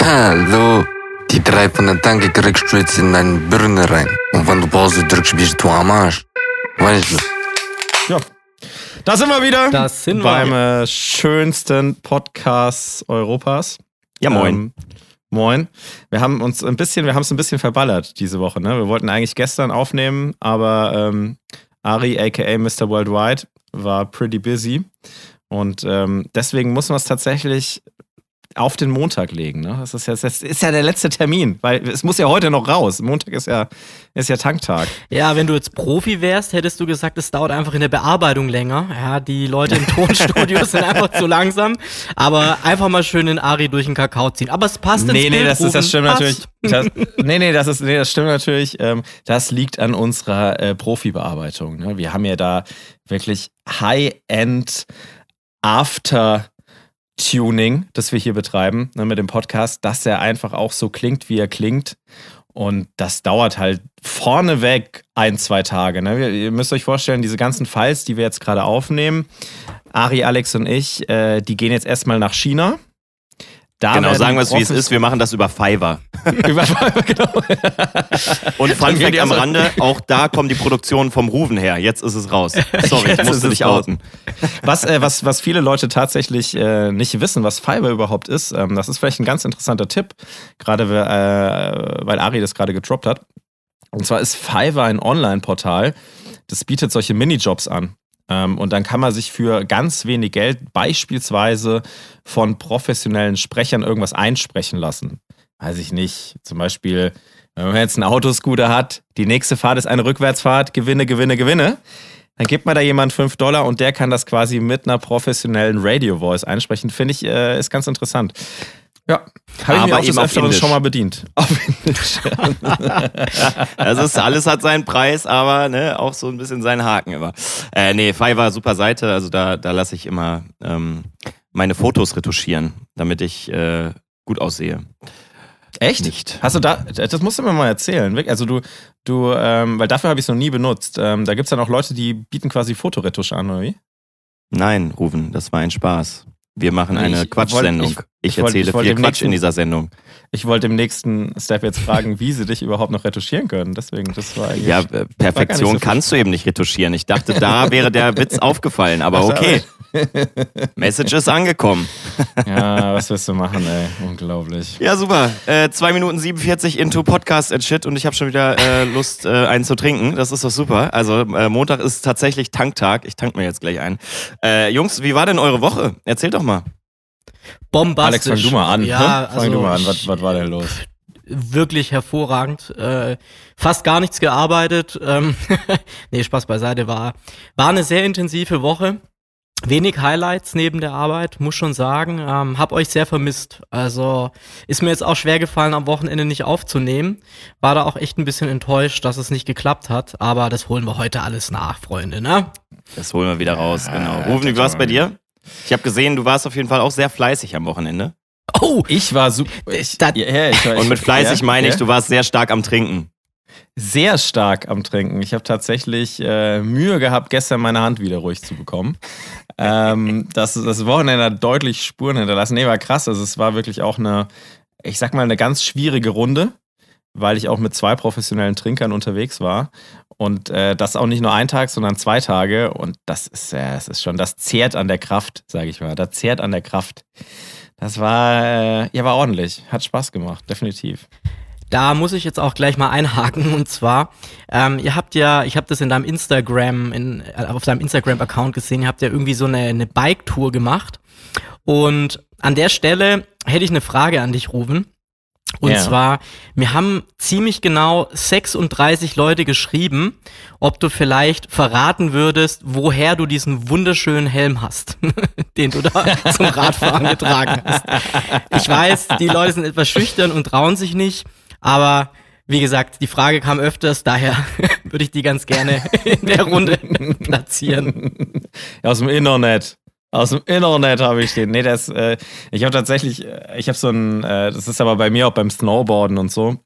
Hallo. Die drei von der Tanke kriegst du jetzt in deine Birne rein. Und wenn du Pause drückst, bist du am Arsch. Weißt du? Ja. Da sind wir wieder. Das sind wir. beim äh, schönsten Podcast Europas. Ja, moin. Ähm, moin. Wir haben uns ein bisschen, wir haben es ein bisschen verballert diese Woche. Ne? Wir wollten eigentlich gestern aufnehmen, aber ähm, Ari, aka Mr. Worldwide, war pretty busy. Und ähm, deswegen muss man es tatsächlich auf den Montag legen. Ne? Das, ist ja, das ist ja der letzte Termin, weil es muss ja heute noch raus. Montag ist ja, ist ja Tanktag. Ja, wenn du jetzt Profi wärst, hättest du gesagt, es dauert einfach in der Bearbeitung länger. Ja, die Leute im Tonstudio sind einfach zu langsam. Aber einfach mal schön den Ari durch den Kakao ziehen. Aber es passt ins Nee, nee, das, ist, das stimmt Passt. natürlich. Das, nee, nee, das ist, nee, das stimmt natürlich. Ähm, das liegt an unserer äh, Profi-Bearbeitung. Ne? Wir haben ja da wirklich High-End After-Tuning, das wir hier betreiben ne, mit dem Podcast, dass er einfach auch so klingt, wie er klingt. Und das dauert halt vorneweg ein, zwei Tage. Ne? Ihr müsst euch vorstellen, diese ganzen Files, die wir jetzt gerade aufnehmen, Ari, Alex und ich, äh, die gehen jetzt erstmal nach China. Da Genau, sagen wir es, wie es ist. Wir machen das über Fiverr. Über genau. Und Fun Fact am Rande, auch da kommen die Produktionen vom Ruven her. Jetzt ist es raus. Sorry, Jetzt ich musste dich raus. outen. Was, äh, was, was viele Leute tatsächlich äh, nicht wissen, was Fiverr überhaupt ist, ähm, das ist vielleicht ein ganz interessanter Tipp, gerade äh, weil Ari das gerade gedroppt hat. Und zwar ist Fiverr ein Online-Portal, das bietet solche Minijobs an. Ähm, und dann kann man sich für ganz wenig Geld beispielsweise von professionellen Sprechern irgendwas einsprechen lassen. Weiß ich nicht. Zum Beispiel, wenn man jetzt einen Autoscooter hat, die nächste Fahrt ist eine Rückwärtsfahrt, Gewinne, Gewinne, Gewinne. Dann gibt man da jemand 5 Dollar und der kann das quasi mit einer professionellen Radio-Voice einsprechen. Finde ich, äh, ist ganz interessant. Ja, habe ich Aber mir auch des Öfteren schon mal bedient. Auf Indisch. Das ist, alles hat seinen Preis, aber ne, auch so ein bisschen seinen Haken immer. Äh, nee, Fiverr, super Seite. Also da, da lasse ich immer ähm, meine Fotos retuschieren, damit ich äh, gut aussehe. Echt? Nicht. Hast du da, das musst du mir mal erzählen. Also du, du, ähm, weil dafür habe ich es noch nie benutzt. Ähm, da gibt es dann auch Leute, die bieten quasi Fotoretusche an, oder wie? Nein, Ruven, das war ein Spaß. Wir machen eine ich Quatschsendung. Ich, ich wollt- erzähle ich wollt viel Quatsch nächsten- in dieser Sendung. Ich wollte im nächsten Step jetzt fragen, wie sie dich überhaupt noch retuschieren können. Deswegen, das war eigentlich. Ja, äh, Perfektion so kannst du eben nicht retuschieren. Ich dachte, da wäre der Witz aufgefallen, aber okay. Message ist angekommen. ja, was wirst du machen, ey? Unglaublich. Ja, super. Äh, 2 Minuten 47 into Podcast and Shit und ich habe schon wieder äh, Lust, äh, einen zu trinken. Das ist doch super. Also äh, Montag ist tatsächlich Tanktag. Ich tank mir jetzt gleich ein. Äh, Jungs, wie war denn eure Woche? Erzählt doch mal. Bombastisch. Alex, fang du mal an. Ja, ne? Fang also du mal an. Was, was war denn los? wirklich hervorragend. Äh, fast gar nichts gearbeitet. Ähm, nee, Spaß beiseite. War, war eine sehr intensive Woche. Wenig Highlights neben der Arbeit, muss schon sagen. Ähm, hab euch sehr vermisst. Also ist mir jetzt auch schwer gefallen, am Wochenende nicht aufzunehmen. War da auch echt ein bisschen enttäuscht, dass es nicht geklappt hat. Aber das holen wir heute alles nach, Freunde, ne? Das holen wir wieder raus, genau. Rufen, wie war es bei dir? Ich habe gesehen, du warst auf jeden Fall auch sehr fleißig am Wochenende. Oh, Ich war super. Ich, Da- ja, ja, ich war, Und mit fleißig ja, meine ich, ja. du warst sehr stark am Trinken. Sehr stark am Trinken. Ich habe tatsächlich äh, Mühe gehabt, gestern meine Hand wieder ruhig zu bekommen. ähm, das, das Wochenende hat deutlich Spuren hinterlassen. Nee, war krass. Also es war wirklich auch eine, ich sag mal, eine ganz schwierige Runde, weil ich auch mit zwei professionellen Trinkern unterwegs war. Und äh, das auch nicht nur ein Tag, sondern zwei Tage. Und das ist, äh, das ist schon, das zehrt an der Kraft, sage ich mal. Das zehrt an der Kraft. Das war, äh, ja, war ordentlich. Hat Spaß gemacht, definitiv. Da muss ich jetzt auch gleich mal einhaken und zwar, ähm, ihr habt ja, ich habe das in deinem Instagram, in, äh, auf deinem Instagram-Account gesehen, ihr habt ja irgendwie so eine, eine Bike-Tour gemacht und an der Stelle hätte ich eine Frage an dich, Ruben. Und Ja. zwar, mir haben ziemlich genau 36 Leute geschrieben, ob du vielleicht verraten würdest, woher du diesen wunderschönen Helm hast, den du da zum Radfahren getragen hast. Ich weiß, die Leute sind etwas schüchtern und trauen sich nicht, aber wie gesagt, die Frage kam öfters, daher würde ich die ganz gerne in der Runde platzieren. Aus dem Internet. Aus dem Internet habe ich den. Nee, das, äh, ich habe tatsächlich, äh, ich habe so ein, äh, das ist aber bei mir auch beim Snowboarden und so.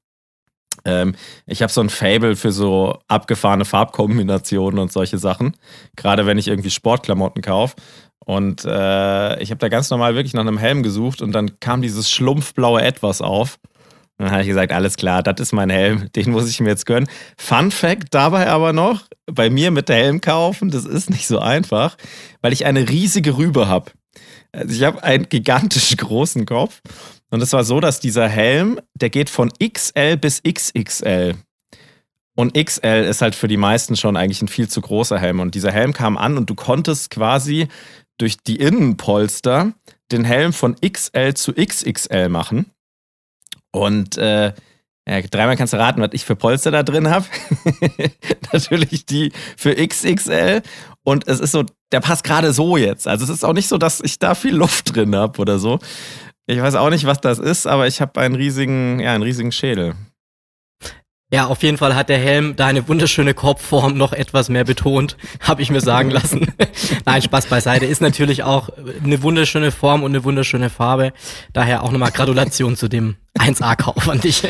Ähm, ich habe so ein Fable für so abgefahrene Farbkombinationen und solche Sachen. Gerade wenn ich irgendwie Sportklamotten kaufe. Und äh, ich habe da ganz normal wirklich nach einem Helm gesucht und dann kam dieses schlumpfblaue Etwas auf. Dann habe ich gesagt, alles klar, das ist mein Helm, den muss ich mir jetzt gönnen. Fun Fact dabei aber noch, bei mir mit der Helm kaufen, das ist nicht so einfach, weil ich eine riesige Rübe habe. Also ich habe einen gigantisch großen Kopf und es war so, dass dieser Helm, der geht von XL bis XXL. Und XL ist halt für die meisten schon eigentlich ein viel zu großer Helm. Und dieser Helm kam an und du konntest quasi durch die Innenpolster den Helm von XL zu XXL machen. Und äh, ja, dreimal kannst du raten, was ich für Polster da drin habe. Natürlich die für XXL. Und es ist so, der passt gerade so jetzt. Also es ist auch nicht so, dass ich da viel Luft drin habe oder so. Ich weiß auch nicht, was das ist, aber ich habe einen riesigen, ja, einen riesigen Schädel. Ja, auf jeden Fall hat der Helm deine wunderschöne Kopfform noch etwas mehr betont, habe ich mir sagen lassen. Nein, Spaß beiseite. Ist natürlich auch eine wunderschöne Form und eine wunderschöne Farbe. Daher auch nochmal Gratulation zu dem 1A-Kauf an dich.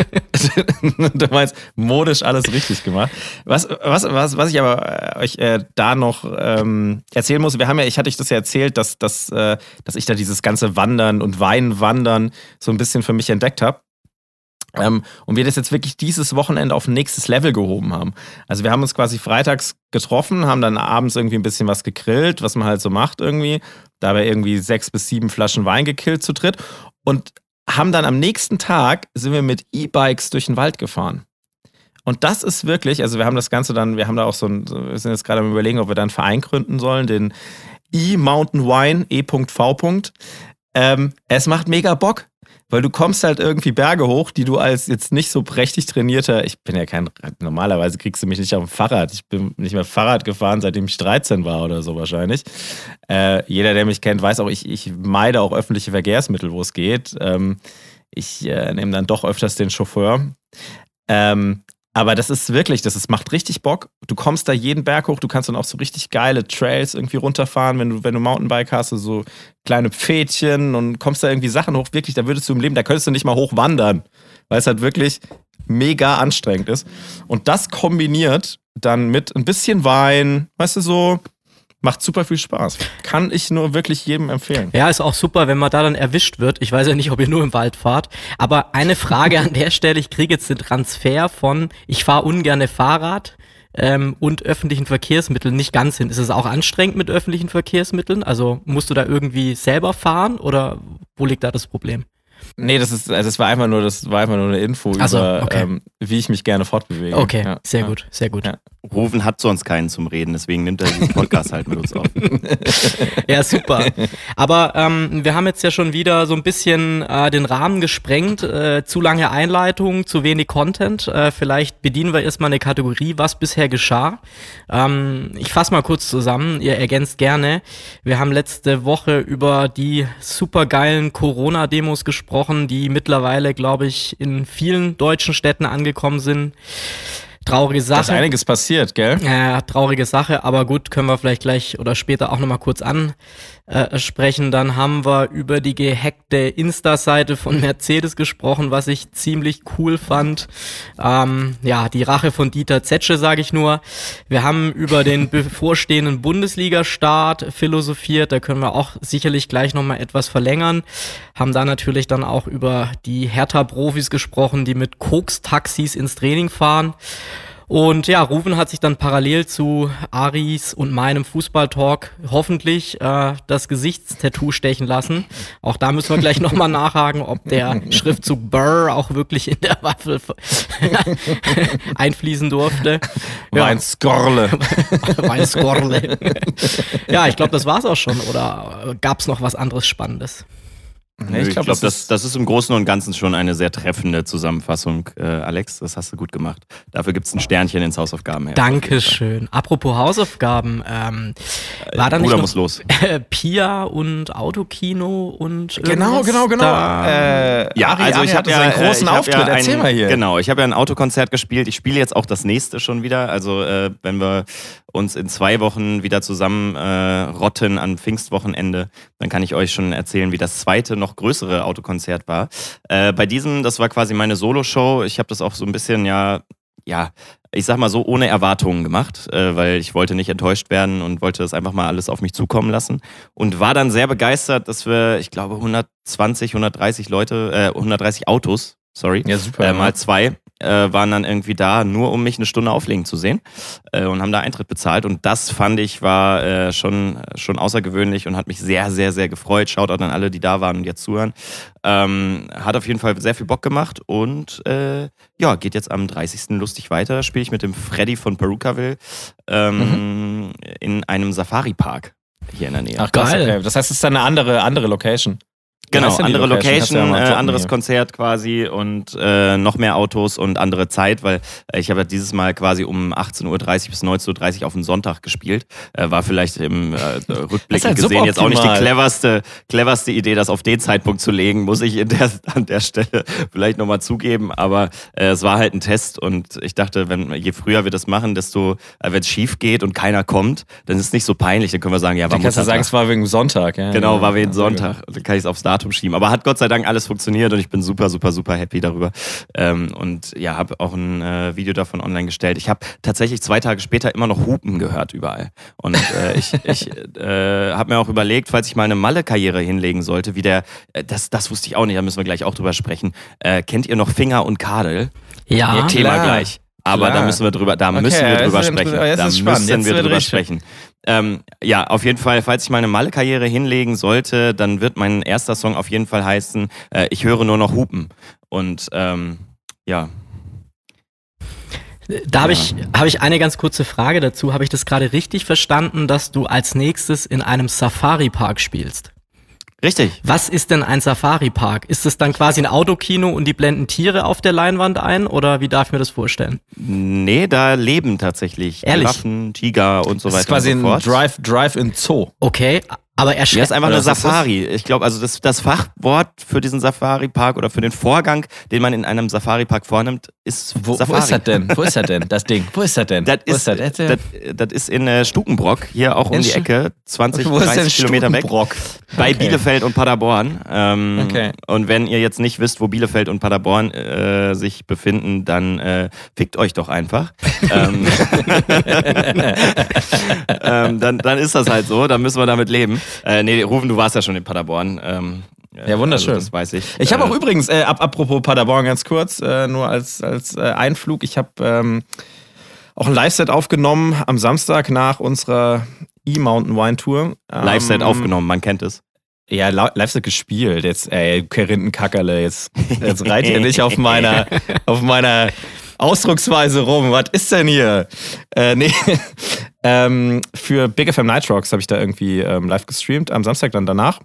du meinst, modisch alles richtig gemacht. Was, was, was, was ich aber äh, euch äh, da noch ähm, erzählen muss, wir haben ja, ich hatte euch das ja erzählt, dass, dass, äh, dass ich da dieses ganze Wandern und Weinwandern so ein bisschen für mich entdeckt habe. Ähm, und wir das jetzt wirklich dieses Wochenende auf ein nächstes Level gehoben haben. Also wir haben uns quasi freitags getroffen, haben dann abends irgendwie ein bisschen was gegrillt, was man halt so macht irgendwie. Dabei irgendwie sechs bis sieben Flaschen Wein gekillt zu dritt. Und haben dann am nächsten Tag sind wir mit E-Bikes durch den Wald gefahren. Und das ist wirklich, also wir haben das Ganze dann, wir haben da auch so ein, wir sind jetzt gerade am überlegen, ob wir da einen Verein gründen sollen, den E-Mountain Wine, E.V. Ähm, es macht mega Bock weil du kommst halt irgendwie Berge hoch, die du als jetzt nicht so prächtig trainierter, ich bin ja kein, normalerweise kriegst du mich nicht auf dem Fahrrad. Ich bin nicht mehr Fahrrad gefahren, seitdem ich 13 war oder so wahrscheinlich. Äh, jeder, der mich kennt, weiß auch, ich, ich meide auch öffentliche Verkehrsmittel, wo es geht. Ähm, ich äh, nehme dann doch öfters den Chauffeur. Ähm, aber das ist wirklich, das ist, macht richtig Bock. Du kommst da jeden Berg hoch, du kannst dann auch so richtig geile Trails irgendwie runterfahren, wenn du, wenn du Mountainbike hast, so kleine Pfädchen und kommst da irgendwie Sachen hoch. Wirklich, da würdest du im Leben, da könntest du nicht mal hochwandern, weil es halt wirklich mega anstrengend ist. Und das kombiniert dann mit ein bisschen Wein, weißt du, so Macht super viel Spaß. Kann ich nur wirklich jedem empfehlen. Ja, ist auch super, wenn man da dann erwischt wird. Ich weiß ja nicht, ob ihr nur im Wald fahrt. Aber eine Frage an der Stelle, ich kriege jetzt den Transfer von, ich fahre ungerne Fahrrad ähm, und öffentlichen Verkehrsmitteln nicht ganz hin. Ist es auch anstrengend mit öffentlichen Verkehrsmitteln? Also musst du da irgendwie selber fahren oder wo liegt da das Problem? Nee, das ist, also es war einfach nur, das war einfach nur eine Info so, über, okay. ähm, wie ich mich gerne fortbewege. Okay, ja, sehr ja. gut, sehr gut. Ja. Rufen hat sonst keinen zum Reden, deswegen nimmt er diesen Podcast halt mit uns auf. Ja, super. Aber ähm, wir haben jetzt ja schon wieder so ein bisschen äh, den Rahmen gesprengt. Äh, zu lange Einleitung, zu wenig Content. Äh, vielleicht bedienen wir erstmal eine Kategorie, was bisher geschah. Ähm, ich fasse mal kurz zusammen, ihr ergänzt gerne. Wir haben letzte Woche über die supergeilen Corona-Demos gesprochen, die mittlerweile, glaube ich, in vielen deutschen Städten angekommen sind. Traurige Da ist Sache. einiges passiert, gell? Ja, traurige Sache, aber gut, können wir vielleicht gleich oder später auch nochmal kurz ansprechen. Dann haben wir über die gehackte Insta-Seite von Mercedes gesprochen, was ich ziemlich cool fand. Ähm, ja, die Rache von Dieter Zetsche, sage ich nur. Wir haben über den bevorstehenden Bundesliga-Start philosophiert, da können wir auch sicherlich gleich nochmal etwas verlängern. Haben da natürlich dann auch über die Hertha-Profis gesprochen, die mit Koks-Taxis ins Training fahren. Und ja, Ruven hat sich dann parallel zu Aris und meinem Fußballtalk hoffentlich äh, das Gesichtstattoo stechen lassen. Auch da müssen wir gleich nochmal nachhaken, ob der Schriftzug Burr auch wirklich in der Waffel einfließen durfte. Ein Skorle. Mein Skorle. ja, ich glaube, das war's auch schon. Oder gab's noch was anderes Spannendes? Nee, ich ich glaub, glaube, das das, das ist im Großen und Ganzen schon eine sehr treffende Zusammenfassung. Äh, Alex, das hast du gut gemacht. Dafür gibt's ein Sternchen ins Hausaufgaben. Dankeschön. Apropos Hausaufgaben, ähm, war da nicht Bruder noch muss los. äh, Pia und Autokino und Genau, genau, genau. Da, Äh, Ja, Ari, also Ari ich habe hatte ja seinen äh, großen hab Auftritt. Ja Erzähl ein, mal hier. Genau, ich habe ja ein Autokonzert gespielt. Ich spiele jetzt auch das nächste schon wieder. Also äh, wenn wir uns in zwei Wochen wieder zusammen äh, rotten am Pfingstwochenende, dann kann ich euch schon erzählen, wie das zweite, noch größere Autokonzert war. Äh, bei diesem, das war quasi meine Solo-Show. Ich habe das auch so ein bisschen ja ja, ich sag mal so, ohne Erwartungen gemacht, äh, weil ich wollte nicht enttäuscht werden und wollte das einfach mal alles auf mich zukommen lassen. Und war dann sehr begeistert, dass wir, ich glaube, 120, 130 Leute, äh, 130 Autos, sorry, Ja, super. äh, mal zwei, äh, waren dann irgendwie da, nur um mich eine Stunde auflegen zu sehen äh, und haben da Eintritt bezahlt. Und das fand ich war äh, schon, schon außergewöhnlich und hat mich sehr, sehr, sehr gefreut. Shoutout an alle, die da waren und jetzt zuhören. Ähm, hat auf jeden Fall sehr viel Bock gemacht und äh, ja, geht jetzt am 30. lustig weiter. Spiele ich mit dem Freddy von Perukaville ähm, in einem Safari-Park hier in der Nähe. Ach, Geil. Das heißt, es ist dann eine andere, andere Location. Genau, andere Location? Ja Location, äh, anderes hier. Konzert quasi und äh, noch mehr Autos und andere Zeit, weil äh, ich habe ja dieses Mal quasi um 18.30 Uhr bis 19.30 Uhr auf den Sonntag gespielt. Äh, war vielleicht im äh, Rückblick halt gesehen jetzt auch nicht die cleverste, cleverste Idee, das auf den Zeitpunkt zu legen, muss ich in der, an der Stelle vielleicht nochmal zugeben. Aber äh, es war halt ein Test und ich dachte, wenn je früher wir das machen, desto, äh, wenn es schief geht und keiner kommt, dann ist es nicht so peinlich. Dann können wir sagen, ja, war Dann kannst du sagen, Muttertag. es war wegen Sonntag. Ja, Genau, ja. war wegen. Sonntag. Dann kann ich es aufs Datum schieben. Aber hat Gott sei Dank alles funktioniert und ich bin super, super, super happy darüber. Ähm, und ja, habe auch ein äh, Video davon online gestellt. Ich habe tatsächlich zwei Tage später immer noch Hupen gehört überall. Und äh, ich, ich äh, habe mir auch überlegt, falls ich mal eine Malle-Karriere hinlegen sollte, wie der, äh, das, das wusste ich auch nicht, da müssen wir gleich auch drüber sprechen. Äh, kennt ihr noch Finger und Kadel? Ja. Ja, Thema klar. gleich. Aber Klar. da müssen wir drüber, da Okay, müssen wir drüber sprechen. Da müssen wir drüber richtig. sprechen. Ähm, ja, auf jeden Fall, falls ich meine Malle-Karriere hinlegen sollte, dann wird mein erster Song auf jeden Fall heißen, äh, ich höre nur noch Hupen. Und ähm, ja, Da habe ich, hab ich eine ganz kurze Frage dazu. Habe ich das gerade richtig verstanden, dass du als nächstes in einem Safari-Park spielst? Richtig. Was ist denn ein Safari-Park? Ist es dann quasi ein Autokino und die blenden Tiere auf der Leinwand ein oder wie darf ich mir das vorstellen? Nee, da leben tatsächlich Ehrlich? Giraffen, Tiger und so Das weiter ist quasi und ein so fort. Drive, Drive in Zoo. Okay, aber er Ja, ist einfach eine? Safari. Ich glaube, also das, das Fachwort für diesen Safari-Park oder für den Vorgang, den man in einem Safari-Park vornimmt, ist Wo, wo Safari. ist das denn? Wo ist das denn? Das Ding. Wo ist das denn? Das wo ist, das? das, das ist in äh, Stukenbrock, hier auch um In die Stu- Ecke, 20, Wo ist denn 30 Kilometer weg. Bei Okay. Bielefeld und Paderborn. Ähm, Okay. Und wenn ihr jetzt nicht wisst, wo Bielefeld und Paderborn äh, sich befinden, dann äh, fickt euch doch einfach. ähm, ähm, dann, dann ist das halt so, dann müssen wir damit leben. Äh, nee, Rufen, du warst ja schon in Paderborn. Ähm, äh, Ja, wunderschön. Also das weiß ich. Ich habe Äh, auch übrigens, äh, ab, apropos Paderborn ganz kurz, äh, nur als, als äh, Einflug, ich habe ähm, auch ein Live-Set aufgenommen am Samstag nach unserer E-Mountain Wine Tour. Ähm, Live-Set aufgenommen, man kennt es. Ja, Live-Set gespielt. Jetzt, ey, Kerintenkackerle, jetzt, jetzt reit ihr nicht auf meiner, auf meiner Ausdrucksweise rum. Was ist denn hier? Äh, nee. Ähm, für Big FM Night Rocks habe ich da irgendwie ähm, live gestreamt, am Samstag dann danach.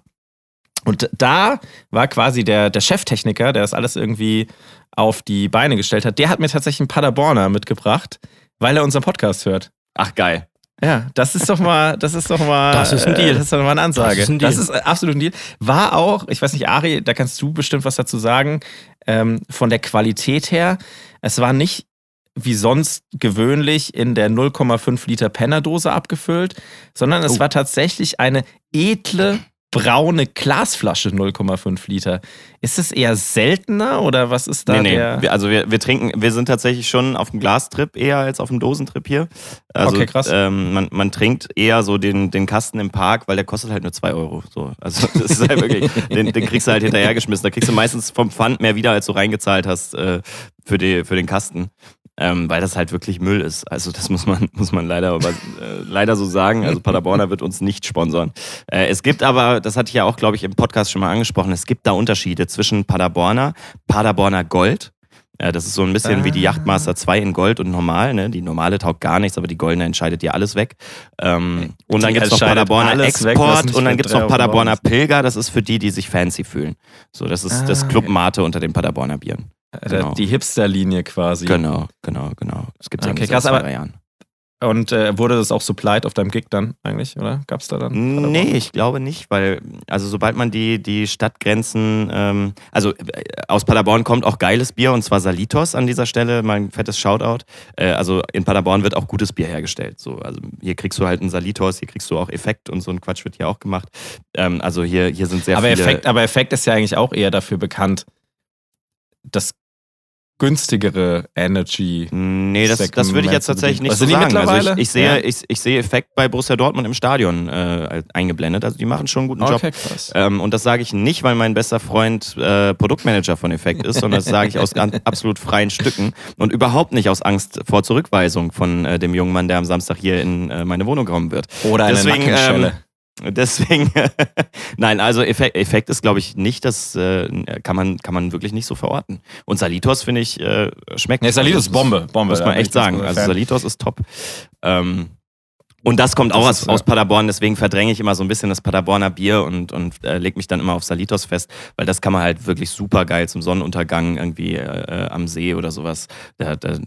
Und da war quasi der, der Cheftechniker, der das alles irgendwie auf die Beine gestellt hat, der hat mir tatsächlich einen Paderborner mitgebracht, weil er unseren Podcast hört. Ach, geil. Ja, das ist doch mal, das ist doch mal, Das ist ein Deal. äh, Das ist doch mal eine Ansage. Das ist ein Deal. Das ist äh, absolut ein Deal. War auch, ich weiß nicht, Ari, da kannst du bestimmt was dazu sagen, ähm, von der Qualität her. Es war nicht wie sonst gewöhnlich in der 0,5 Liter Pennerdose abgefüllt, sondern es Oh. war tatsächlich eine edle braune Glasflasche 0,5 Liter. Ist es eher seltener oder was ist da Nee, nee. der? Wir, also wir, wir trinken, wir sind tatsächlich schon auf dem Glastrip eher als auf dem Dosentrip hier. Also, Okay, krass. Ähm, man, man trinkt eher so den, den Kasten im Park, weil der kostet halt nur 2 Euro. So. Also das ist halt wirklich, den, den kriegst du halt hinterhergeschmissen. Da kriegst du meistens vom Pfand mehr wieder, als du reingezahlt hast äh, für, die, für den Kasten. Ähm, weil das halt wirklich Müll ist. Also das muss man, muss man leider, aber, äh, leider so sagen. Also Paderborner wird uns nicht sponsern. Äh, es gibt aber, das hatte ich ja auch, glaube ich, im Podcast schon mal angesprochen, es gibt da Unterschiede zwischen Paderborner, Paderborner Gold. Äh, das ist so ein bisschen wie die Ah. Yachtmaster 2 in Gold und normal. Ne? Die normale taugt gar nichts, aber die goldene entscheidet dir alles weg. Ähm, und dann gibt es noch Paderborner weg, Export nicht und dann gibt es noch Paderborner Pilger. Das ist für die, die sich fancy fühlen. So, das ist das Ah, Club okay. Mate unter den Paderborner Bieren. Genau. Die Hipster-Linie quasi. Genau, genau, genau. Das gibt es Okay, ja krass, aber- Jahren. Und äh, wurde das auch supplied auf deinem Gig dann eigentlich, oder? Gab's da dann? Nee, ich glaube nicht, weil, also sobald man die, die Stadtgrenzen, ähm, also äh, aus Paderborn kommt auch geiles Bier und zwar Salitos an dieser Stelle, mal ein fettes Shoutout. Äh, also in Paderborn wird auch gutes Bier hergestellt. So, also hier kriegst du halt einen Salitos, hier kriegst du auch Effekt und so ein Quatsch wird hier auch gemacht. Ähm, also hier, hier sind sehr aber, viele. Effekt, aber Effekt ist ja eigentlich auch eher dafür bekannt, das günstigere Energy. Nee, das, das würde ich jetzt tatsächlich nicht Was so sagen. Also ich, ich, sehe, Ja. ich, ich sehe Effekt bei Borussia Dortmund im Stadion äh, eingeblendet. Also die machen schon einen guten Job. Okay, krass. Ähm, und das sage ich nicht, weil mein bester Freund äh, Produktmanager von Effekt ist, sondern das sage ich aus ganz, absolut freien Stücken und überhaupt nicht aus Angst vor Zurückweisung von äh, dem jungen Mann, der am Samstag hier in äh, meine Wohnung kommen wird. Oder eine Deswegen, Nackenschelle. ähm, Deswegen, nein, also Effekt, Effekt ist, glaube ich, nicht, das äh, kann, man, kann man wirklich nicht so verorten. Und Salitos, finde ich, äh, schmeckt. Nee, Salitos ist Bombe. Bombe. Muss man echt sagen. Also. Salitos ist top. Ähm, und das kommt auch Das aus, aus. Paderborn, deswegen verdränge ich immer so ein bisschen das Paderborner Bier und, und äh, leg mich dann immer auf Salitos fest, weil das kann man halt wirklich super geil zum Sonnenuntergang irgendwie äh, am See oder sowas. Da, da,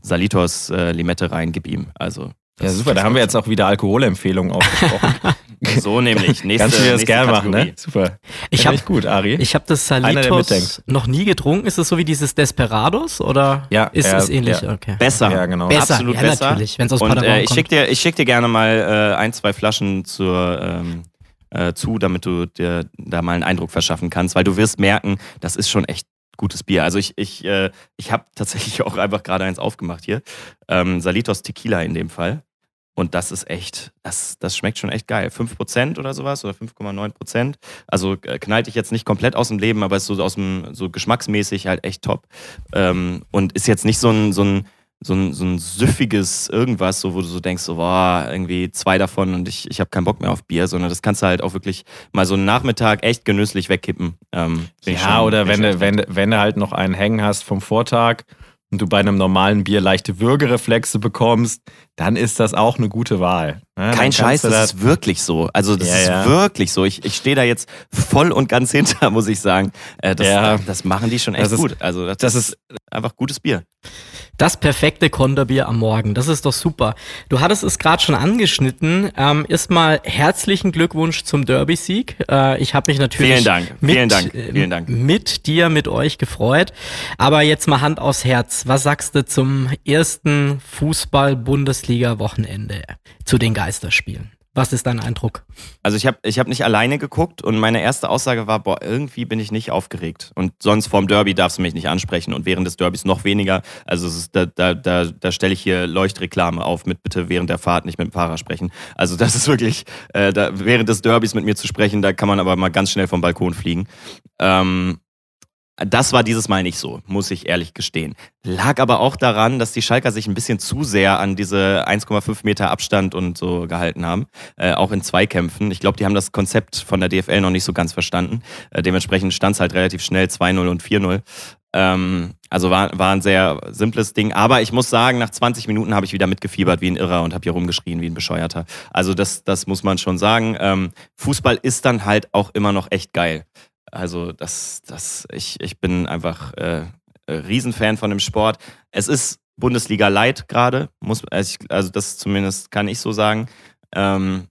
Salitos äh, Limette rein, gib ihm. Also, Ja, super. Da haben wir jetzt auch wieder Alkoholempfehlungen aufgesprochen. so nämlich. Nächste, Kannst du dir das gerne machen, ne? Super. Ich habe ich gut, Ari. ich hab das Salitos noch nie getrunken. Ist das so wie dieses Desperados oder Ja, ist ja, es ähnlich? ja. Okay. Besser. Ja, genau. Besser, Absolut ja, besser. natürlich, wenn's aus Und Paderborn äh, ich kommt. schicke dir, ich schick dir gerne mal äh, ein, zwei Flaschen zur, ähm, äh, zu, damit du dir da mal einen Eindruck verschaffen kannst, weil du wirst merken, das ist schon echt gutes Bier. Also ich, ich, äh, ich habe tatsächlich auch einfach gerade eins aufgemacht hier. Ähm, Salitos Tequila in dem Fall. Und das ist echt, das, das schmeckt schon echt geil. 5% oder sowas oder 5,9%. Also äh, knallt dich jetzt nicht komplett aus dem Leben, aber ist so aus dem, so geschmacksmäßig halt echt top. Ähm, und ist jetzt nicht so ein, so ein, so ein, so ein süffiges irgendwas, so wo du so denkst, so, boah, irgendwie zwei davon und ich, ich habe keinen Bock mehr auf Bier, sondern das kannst du halt auch wirklich mal so einen Nachmittag echt genüsslich wegkippen. Ähm, Ja, schon- oder wenn du, wenn, wenn du halt noch einen hängen hast vom Vortag und du bei einem normalen Bier leichte Würgereflexe bekommst, dann ist das auch eine gute Wahl. Ja, Kein Scheiß, du das ist wirklich so. Also das Ja, ist ja. wirklich so. Ich, ich stehe da jetzt voll und ganz hinter, muss ich sagen. Äh, das, das machen die schon echt Das gut. Also das, das ist einfach gutes Bier. Das perfekte Konterbier am Morgen. Das ist doch super. Du hattest es gerade schon angeschnitten. Ähm, erstmal herzlichen Glückwunsch zum Derby-Sieg. Äh, ich habe mich natürlich Vielen Dank, Mit, vielen Dank, äh, vielen Dank. mit dir, mit euch gefreut. Aber jetzt mal Hand aufs Herz. Was sagst du zum ersten Fußball-Bundesliga-Wochenende zu den Geisterspielen? Was ist dein Eindruck? Also ich habe ich hab nicht alleine geguckt und meine erste Aussage war, boah, irgendwie bin ich nicht aufgeregt. Und sonst vorm Derby darfst du mich nicht ansprechen und während des Derbys noch weniger. Also ist, da, da, da, da stelle ich hier Leuchtreklame auf mit bitte während der Fahrt nicht mit dem Fahrer sprechen. Also das ist wirklich, äh, da, während des Derbys mit mir zu sprechen, da kann man aber mal ganz schnell vom Balkon fliegen. Ähm, das war dieses Mal nicht so, muss ich ehrlich gestehen. Lag aber auch daran, dass die Schalker sich ein bisschen zu sehr an diese 1,5 Meter Abstand und so gehalten haben. Äh, auch in Zweikämpfen. Ich glaube, die haben das Konzept von der DFL noch nicht so ganz verstanden. Äh, dementsprechend stand es halt relativ schnell 2-0 und 4-0. Ähm, also war, war ein sehr simples Ding. Aber ich muss sagen, nach 20 Minuten habe ich wieder mitgefiebert wie ein Irrer und habe hier rumgeschrien wie ein Bescheuerter. Also das, das muss man schon sagen. Ähm, Fußball ist dann halt auch immer noch echt geil. Also das, das, ich, ich bin einfach äh, Riesenfan von dem Sport. Es ist Bundesliga Light gerade, muss, also, ich, also das zumindest kann ich so sagen. Ähm,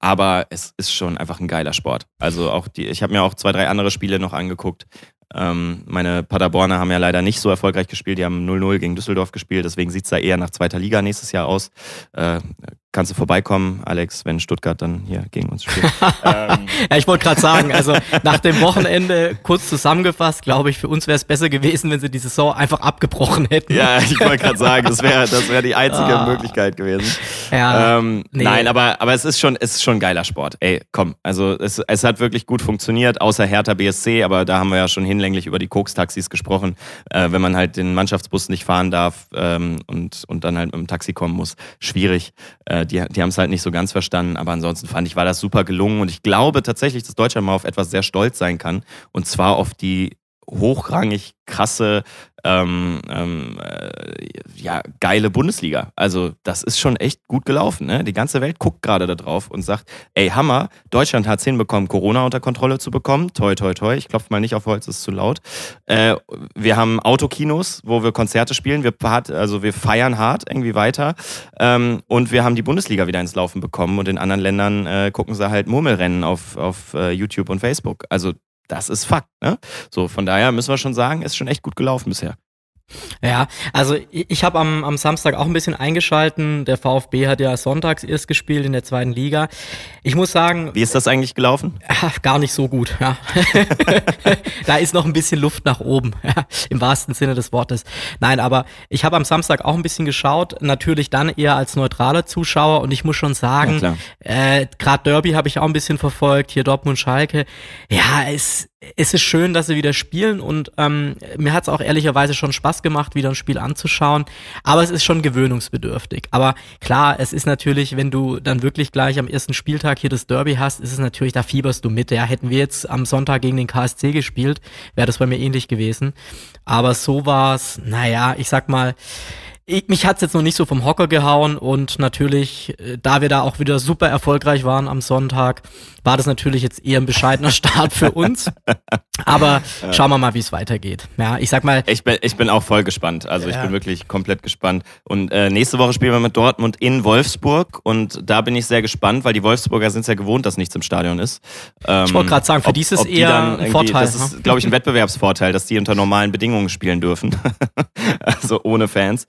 aber es ist schon einfach ein geiler Sport. Also auch die, ich habe mir auch zwei, drei andere Spiele noch angeguckt. Ähm, meine Paderborner haben ja leider nicht so erfolgreich gespielt. Die haben 0-0 gegen Düsseldorf gespielt. Deswegen sieht es da eher nach zweiter Liga nächstes Jahr aus. Äh, kannst du vorbeikommen, Alex, wenn Stuttgart dann hier gegen uns spielt. ähm, Ja, ich wollte gerade sagen, also nach dem Wochenende kurz zusammengefasst, glaube ich, für uns wäre es besser gewesen, wenn sie die Saison einfach abgebrochen hätten. ja, ich wollte gerade sagen, das wäre das wär die einzige Ah. Möglichkeit gewesen. Ja, Ähm, nee. Nein, aber, aber es ist schon, es ist schon ein geiler Sport. Ey, komm, also es, es hat wirklich gut funktioniert, außer Hertha BSC, aber da haben wir ja schon hinlänglich über die Koks-Taxis gesprochen. Äh, wenn man halt den Mannschaftsbus nicht fahren darf ähm, und, und dann halt mit dem Taxi kommen muss, schwierig. Äh, die die haben es halt nicht so ganz verstanden, aber ansonsten fand ich, war das super gelungen. Und ich glaube tatsächlich, dass Deutschland mal auf etwas sehr stolz sein kann. Und zwar auf die hochrangig krasse ähm, ähm, äh, ja, geile Bundesliga. Also, das ist schon echt gut gelaufen. Ne? Die ganze Welt guckt gerade da drauf und sagt: Ey, Hammer, Deutschland hat es hinbekommen, Corona unter Kontrolle zu bekommen. Toi, toi, toi. Ich klopfe mal nicht auf Holz, ist zu laut. Äh, wir haben Autokinos, wo wir Konzerte spielen. Wir, also wir feiern hart irgendwie weiter. Ähm, und wir haben die Bundesliga wieder ins Laufen bekommen. Und in anderen Ländern äh, gucken sie halt Murmelrennen auf, auf äh, YouTube und Facebook. Also, das ist Fakt. Ne? So, von daher müssen wir schon sagen, ist schon echt gut gelaufen bisher. Ja, also ich, habe am, am Samstag auch ein bisschen eingeschalten. Der VfB hat ja sonntags erst gespielt in der zweiten Liga. Ich muss sagen. Wie ist das eigentlich gelaufen? Ja, gar nicht so gut, ja. da ist noch ein bisschen Luft nach oben, ja, im wahrsten Sinne des Wortes. Nein, aber ich habe am Samstag auch ein bisschen geschaut, natürlich dann eher als neutraler Zuschauer und ich muss schon sagen, ja, äh, gerade Derby habe ich auch ein bisschen verfolgt, hier Dortmund Schalke. Ja, es, es ist schön, dass sie wieder spielen und ähm, mir hat es auch ehrlicherweise schon Spaß gemacht, wieder ein Spiel anzuschauen. Aber es ist schon gewöhnungsbedürftig. Aber klar, es ist natürlich, wenn du dann wirklich gleich am ersten Spieltag hier das Derby hast, ist es natürlich, da fieberst du mit. Ja, hätten wir jetzt am Sonntag gegen den KSC gespielt, wäre das bei mir ähnlich gewesen. Aber so war's, naja, ich sag mal, ich, mich hat's jetzt noch nicht so vom Hocker gehauen und natürlich, äh, da wir da auch wieder super erfolgreich waren am Sonntag, war das natürlich jetzt eher ein bescheidener Start für uns. Aber schauen wir mal, wie es weitergeht. Ja, ich sag mal. Ich bin, ich bin auch voll gespannt. Also ja. ich bin wirklich komplett gespannt. Und äh, nächste Woche spielen wir mit Dortmund in Wolfsburg und da bin ich sehr gespannt, weil die Wolfsburger sind ja gewohnt, dass nichts im Stadion ist. Ähm, ich wollte gerade sagen, für ob, die ist es eher ein Vorteil. Das ist, glaube ich, ein Wettbewerbsvorteil, dass die unter normalen Bedingungen spielen dürfen. also ohne Fans.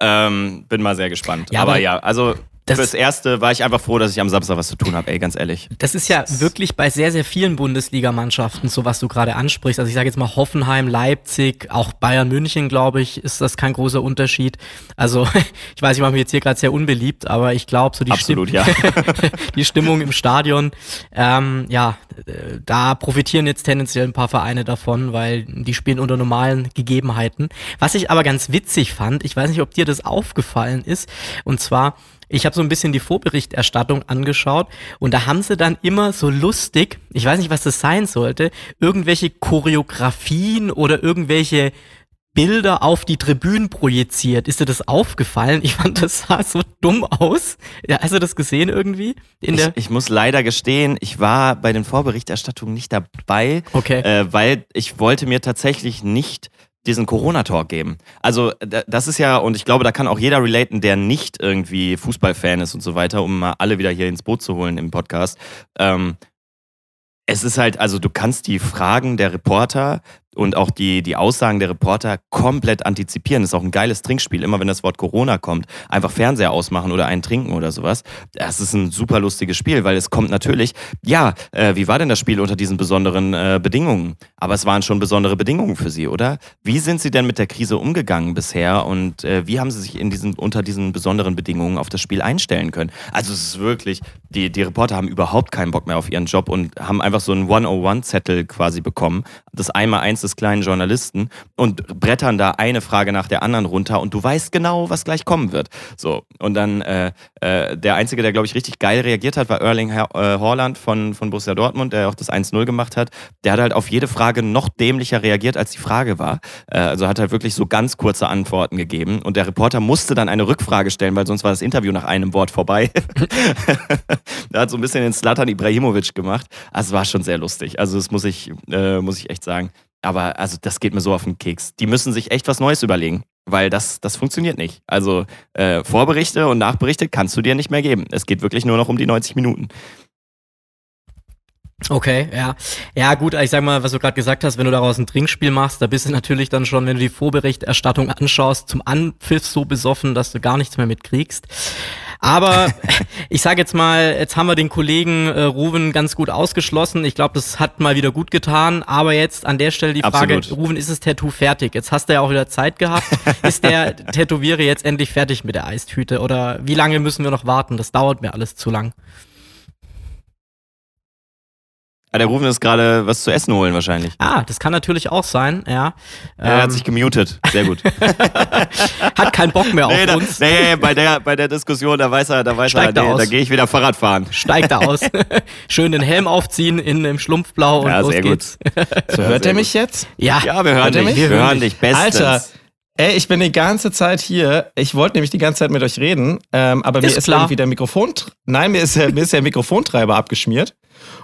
Ähm, bin mal sehr gespannt. Ja, aber, aber ja, also das Fürs Erste war ich einfach froh, dass ich am Samstag was zu tun habe, ey, ganz ehrlich. Das ist ja wirklich bei sehr, sehr vielen Bundesligamannschaften so, was du gerade ansprichst. Also ich sage jetzt mal Hoffenheim, Leipzig, auch Bayern München, glaube ich, ist das kein großer Unterschied. Also ich weiß, ich mache mich jetzt hier gerade sehr unbeliebt, aber ich glaube, so die, Absolut, Stimm ja. die Stimmung im Stadion, ähm, ja, da profitieren jetzt tendenziell ein paar Vereine davon, weil die spielen unter normalen Gegebenheiten. Was ich aber ganz witzig fand, ich weiß nicht, ob dir das aufgefallen ist, und zwar ich habe so ein bisschen die Vorberichterstattung angeschaut und da haben sie dann immer so lustig, ich weiß nicht, was das sein sollte, irgendwelche Choreografien oder irgendwelche Bilder auf die Tribünen projiziert. Ist dir das aufgefallen? Ich fand, das sah so dumm aus. Ja, hast du das gesehen irgendwie? In der ich, ich muss leider gestehen, ich war bei den Vorberichterstattungen nicht dabei, okay. äh, weil ich wollte mir tatsächlich nicht diesen Corona-Talk geben. Also das ist ja, und ich glaube, da kann auch jeder relaten, der nicht irgendwie Fußballfan ist und so weiter, um mal alle wieder hier ins Boot zu holen im Podcast. Ähm, es ist halt, also du kannst die Fragen der Reporter und auch die, die Aussagen der Reporter komplett antizipieren. Das ist auch ein geiles Trinkspiel. Immer wenn das Wort Corona kommt, einfach Fernseher ausmachen oder einen trinken oder sowas. Das ist ein super lustiges Spiel, weil es kommt natürlich, ja, äh, wie war denn das Spiel unter diesen besonderen äh, Bedingungen? Aber es waren schon besondere Bedingungen für Sie, oder? Wie sind Sie denn mit der Krise umgegangen bisher und äh, wie haben Sie sich in diesen, unter diesen besonderen Bedingungen auf das Spiel einstellen können? Also es ist wirklich, die, die Reporter haben überhaupt keinen Bock mehr auf ihren Job und haben einfach so einen 101-Zettel quasi bekommen. Das einmal eins des kleinen Journalisten und brettern da eine Frage nach der anderen runter und du weißt genau, was gleich kommen wird. So, und dann äh, äh, der Einzige, der, glaube ich, richtig geil reagiert hat, war Erling ha äh, Haaland von, von Borussia Dortmund, der auch das 1-0 gemacht hat. Der hat halt auf jede Frage noch dämlicher reagiert, als die Frage war. Äh, also hat halt wirklich so ganz kurze Antworten gegeben und der Reporter musste dann eine Rückfrage stellen, weil sonst war das Interview nach einem Wort vorbei. der hat so ein bisschen den Slatan Ibrahimovic gemacht. Also es war schon sehr lustig. Also das muss ich, äh, muss ich echt sagen. Aber also das geht mir so auf den Keks. Die müssen sich echt was Neues überlegen, weil das, das funktioniert nicht. Also äh, Vorberichte und Nachberichte kannst du dir nicht mehr geben. Es geht wirklich nur noch um die 90 Minuten. Okay, ja. Ja, gut, ich sag mal, was du gerade gesagt hast, wenn du daraus ein Trinkspiel machst, da bist du natürlich dann schon, wenn du die Vorberichterstattung anschaust, zum Anpfiff so besoffen, dass du gar nichts mehr mitkriegst. Aber ich sage jetzt mal, jetzt haben wir den Kollegen äh, Ruven ganz gut ausgeschlossen. Ich glaube, das hat mal wieder gut getan. Aber jetzt an der Stelle die Frage, Absolut. Ruven, ist das Tattoo fertig? Jetzt hast du ja auch wieder Zeit gehabt. ist der Tätowierer jetzt endlich fertig mit der Eistüte? Oder wie lange müssen wir noch warten? Das dauert mir alles zu lang. Ah, der Rufen ist gerade was zu essen holen wahrscheinlich. Ah, das kann natürlich auch sein, ja. Er ähm. hat sich gemutet, sehr gut. hat keinen Bock mehr nee, auf da, uns. Nee, bei der, bei der Diskussion, da weiß er, da weiß Steigt er, nee, da gehe ich wieder Fahrrad fahren. Steigt da aus. Schön den Helm aufziehen in im Schlumpfblau und ja, los sehr geht's. Gut. So hört er mich jetzt? Ja. Ja, wir hören dich. Wir, hören dich bestens. Alter. Ey, ich bin die ganze Zeit hier. Ich wollte nämlich die ganze Zeit mit euch reden, ähm, aber ist mir ist klar. irgendwie der Mikrofon. Nein, mir ist, mir ist der Mikrofontreiber abgeschmiert.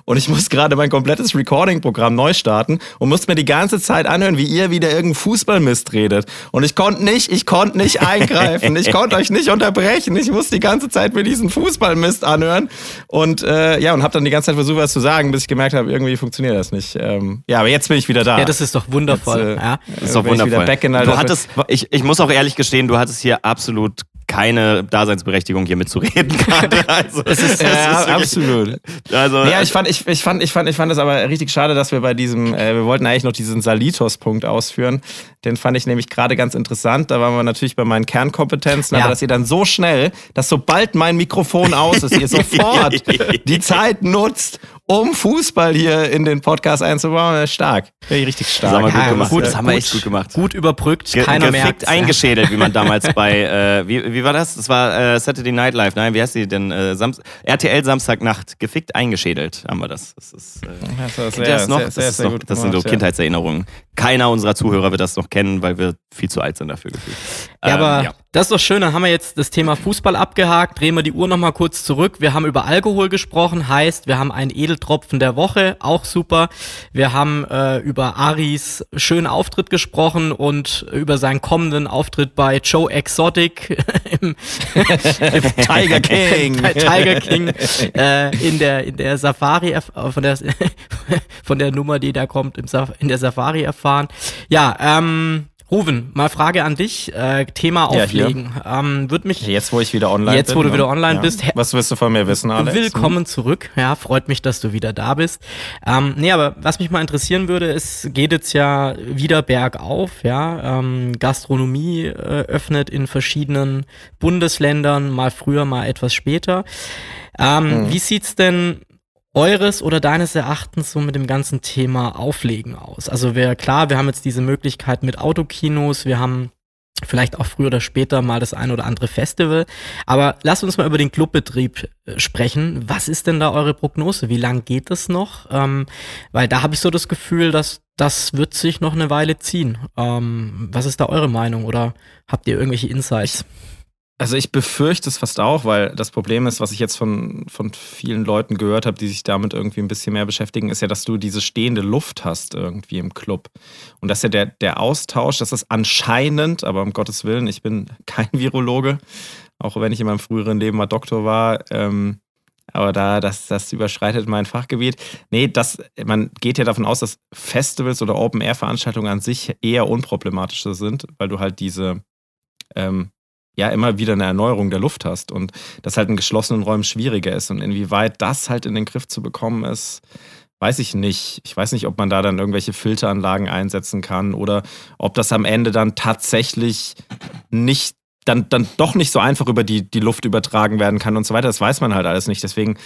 Und ich muss gerade mein komplettes Recording-Programm neu starten und musste mir die ganze Zeit anhören, wie ihr wieder irgendeinen Fußballmist redet. Und ich konnte nicht, ich konnte nicht eingreifen, ich konnte euch nicht unterbrechen. Ich musste die ganze Zeit mir diesen Fußballmist anhören und äh, ja, und habe dann die ganze Zeit versucht, was zu sagen, bis ich gemerkt habe, irgendwie funktioniert das nicht. Ähm, ja, aber jetzt bin ich wieder da. Ja, das ist doch wundervoll. Jetzt, äh, ja. Das ist doch bin ich wieder wundervoll. back in du hattest, ich, ich muss auch ehrlich gestehen, du hattest hier absolut keine Daseinsberechtigung, hier mitzureden gerade. Also, es ist, ja, absolut. Also, Ja, ich fand, ich, ich fand, ich fand, ich fand es aber richtig schade, dass wir bei diesem, äh, wir wollten eigentlich noch diesen Salitos-Punkt ausführen. Den fand ich nämlich gerade ganz interessant. Da waren wir natürlich bei meinen Kernkompetenzen, Ja. aber dass ihr dann so schnell, dass sobald mein Mikrofon aus ist, ihr sofort die Zeit nutzt, um Fußball hier in den Podcast einzubauen, ist stark. Richtig stark. Das haben wir gut Ja, gemacht. gut, das haben wir echt gut gemacht. Gut überbrückt, Ge keiner gefickt merkt. eingeschädelt, wie man damals bei, äh, wie, wie war das? Das war äh, Saturday Night Live, nein, wie heißt die denn? Äh, Samst RTL Samstagnacht, gefickt eingeschädelt haben wir das. Das ist, äh, Das ihr das noch? sehr, das sehr, sehr noch, das sind so ja. Kindheitserinnerungen. Keiner unserer Zuhörer wird das noch kennen, weil wir viel zu alt sind dafür gefühlt. Ja, Ähm, aber ja. Das ist doch schön, dann haben wir jetzt das Thema Fußball abgehakt, drehen wir die Uhr nochmal kurz zurück. Wir haben über Alkohol gesprochen, heißt, wir haben einen Edeltropfen der Woche, auch super. Wir haben äh, über Aris schönen Auftritt gesprochen und über seinen kommenden Auftritt bei Joe Exotic im, Tiger King. bei Tiger King äh, in der in der Safari äh, von der von der Nummer, die da kommt im Saf in der Safari erfahren. Ja, ähm Ruven, mal Frage an dich. Äh, Thema Ja, auflegen. ähm, wird mich Jetzt, wo ich wieder online Jetzt, bin. wo du wieder ne? online bist, hä- Was wirst du von mir wissen, Alex? Willkommen zurück. Ja, freut mich, dass du wieder da bist. Ähm, nee, aber was mich mal interessieren würde, es geht jetzt ja wieder bergauf, ja. Ähm, Gastronomie äh, öffnet in verschiedenen Bundesländern, mal früher, mal etwas später. Ähm, Mhm. Wie sieht's denn eures oder deines Erachtens so mit dem ganzen Thema Auflegen aus? Also wir, klar, wir haben jetzt diese Möglichkeit mit Autokinos, wir haben vielleicht auch früher oder später mal das ein oder andere Festival. Aber lasst uns mal über den Clubbetrieb äh, sprechen. Was ist denn da eure Prognose? Wie lang geht es noch? Ähm, weil da habe ich so das Gefühl, dass das wird sich noch eine Weile ziehen. Ähm, was ist da eure Meinung oder habt ihr irgendwelche Insights? Also ich befürchte es fast auch, weil das Problem ist, was ich jetzt von, von vielen Leuten gehört habe, die sich damit irgendwie ein bisschen mehr beschäftigen, ist ja, dass du diese stehende Luft hast irgendwie im Club. Und dass ja der, der Austausch, dass das anscheinend, aber um Gottes Willen, ich bin kein Virologe, auch wenn ich in meinem früheren Leben mal Doktor war, ähm, aber da, das, das überschreitet mein Fachgebiet. Nee, das, man geht ja davon aus, dass Festivals oder Open-Air-Veranstaltungen an sich eher unproblematischer sind, weil du halt diese ähm, ja immer wieder eine Erneuerung der Luft hast und das halt in geschlossenen Räumen schwieriger ist. Und inwieweit das halt in den Griff zu bekommen ist, weiß ich nicht. Ich weiß nicht, ob man da dann irgendwelche Filteranlagen einsetzen kann oder ob das am Ende dann tatsächlich nicht, dann, dann doch nicht so einfach über die, die Luft übertragen werden kann und so weiter. Das weiß man halt alles nicht. Deswegen,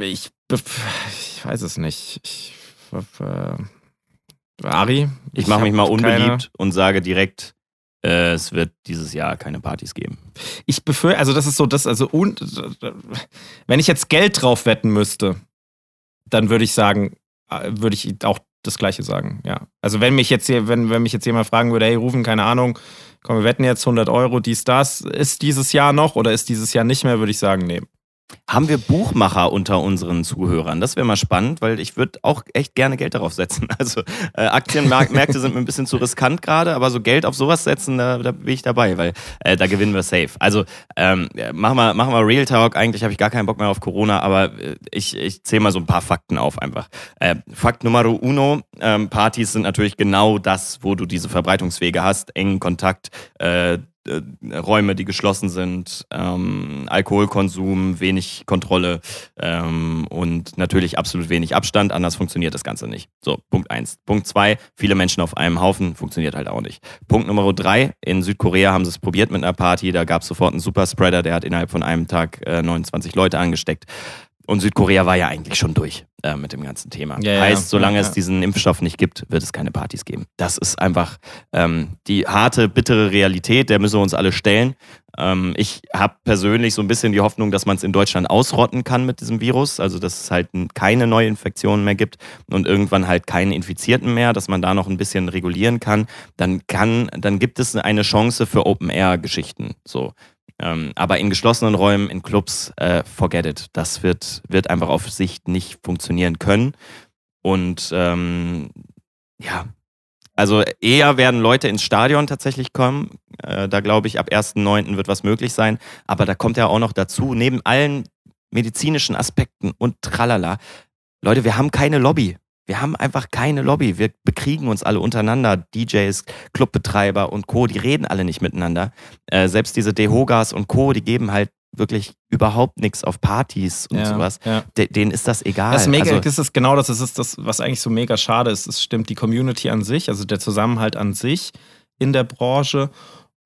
ich, ich weiß es nicht. Ich, äh, Ari? Ich mache mich mal keine- unbeliebt und sage direkt, es wird dieses Jahr keine Partys geben. Ich befürchte, also das ist so das, also und wenn ich jetzt Geld drauf wetten müsste, dann würde ich sagen, äh, würde ich auch das Gleiche sagen, ja. Also wenn mich jetzt wenn, wenn mich jetzt jemand fragen würde, hey, rufen, keine Ahnung, komm, wir wetten jetzt 100 Euro, dies, das, ist dieses Jahr noch oder ist dieses Jahr nicht mehr, würde ich sagen, nee. Haben wir Buchmacher unter unseren Zuhörern? Das wäre mal spannend, weil ich würde auch echt gerne Geld darauf setzen. Also äh, Aktienmärkte sind mir ein bisschen zu riskant gerade, aber so Geld auf sowas setzen, da, da bin ich dabei, weil äh, da gewinnen wir safe. Also ähm, machen, wir, machen wir Real Talk. Eigentlich habe ich gar keinen Bock mehr auf Corona, aber äh, ich, ich zähle mal so ein paar Fakten auf einfach. Äh, Fakt Numero uno, ähm, Partys sind natürlich genau das, wo du diese Verbreitungswege hast, engen Kontakt, äh, Räume, die geschlossen sind, ähm, Alkoholkonsum, wenig Kontrolle ähm, und natürlich absolut wenig Abstand. Anders funktioniert das Ganze nicht. So, Punkt eins. Punkt zwei, viele Menschen auf einem Haufen, funktioniert halt auch nicht. Punkt Nummer drei, in Südkorea haben sie es probiert mit einer Party, da gab es sofort einen Superspreader, der hat innerhalb von einem Tag äh, 29 Leute angesteckt. Und Südkorea war ja eigentlich schon durch äh, mit dem ganzen Thema. Ja, ja, heißt, solange ja, es ja. diesen Impfstoff nicht gibt, wird es keine Partys geben. Das ist einfach ähm, die harte, bittere Realität, der müssen wir uns alle stellen. Ähm, ich habe persönlich so ein bisschen die Hoffnung, dass man es in Deutschland ausrotten kann mit diesem Virus, also dass es halt keine Neuinfektionen mehr gibt und irgendwann halt keinen Infizierten mehr, dass man da noch ein bisschen regulieren kann. Dann kann, dann gibt es eine Chance für Open-Air-Geschichten. So. Ähm, aber in geschlossenen Räumen, in Clubs, äh, forget it. Das wird, wird einfach auf Sicht nicht funktionieren können. Und ähm, ja, also eher werden Leute ins Stadion tatsächlich kommen. Äh, da glaube ich, ab 1.9. wird was möglich sein. Aber da kommt ja auch noch dazu, neben allen medizinischen Aspekten und tralala, Leute, wir haben keine Lobby. Wir haben einfach keine Lobby. Wir bekriegen uns alle untereinander. DJs, Clubbetreiber und Co., die reden alle nicht miteinander. Äh, selbst diese Dehogas und Co., die geben halt wirklich überhaupt nichts auf Partys und Ja, sowas. ja. De denen ist das egal. Das ist mega, also, das ist genau das, das ist das, was eigentlich so mega schade ist. Es stimmt die Community an sich, also der Zusammenhalt an sich in der Branche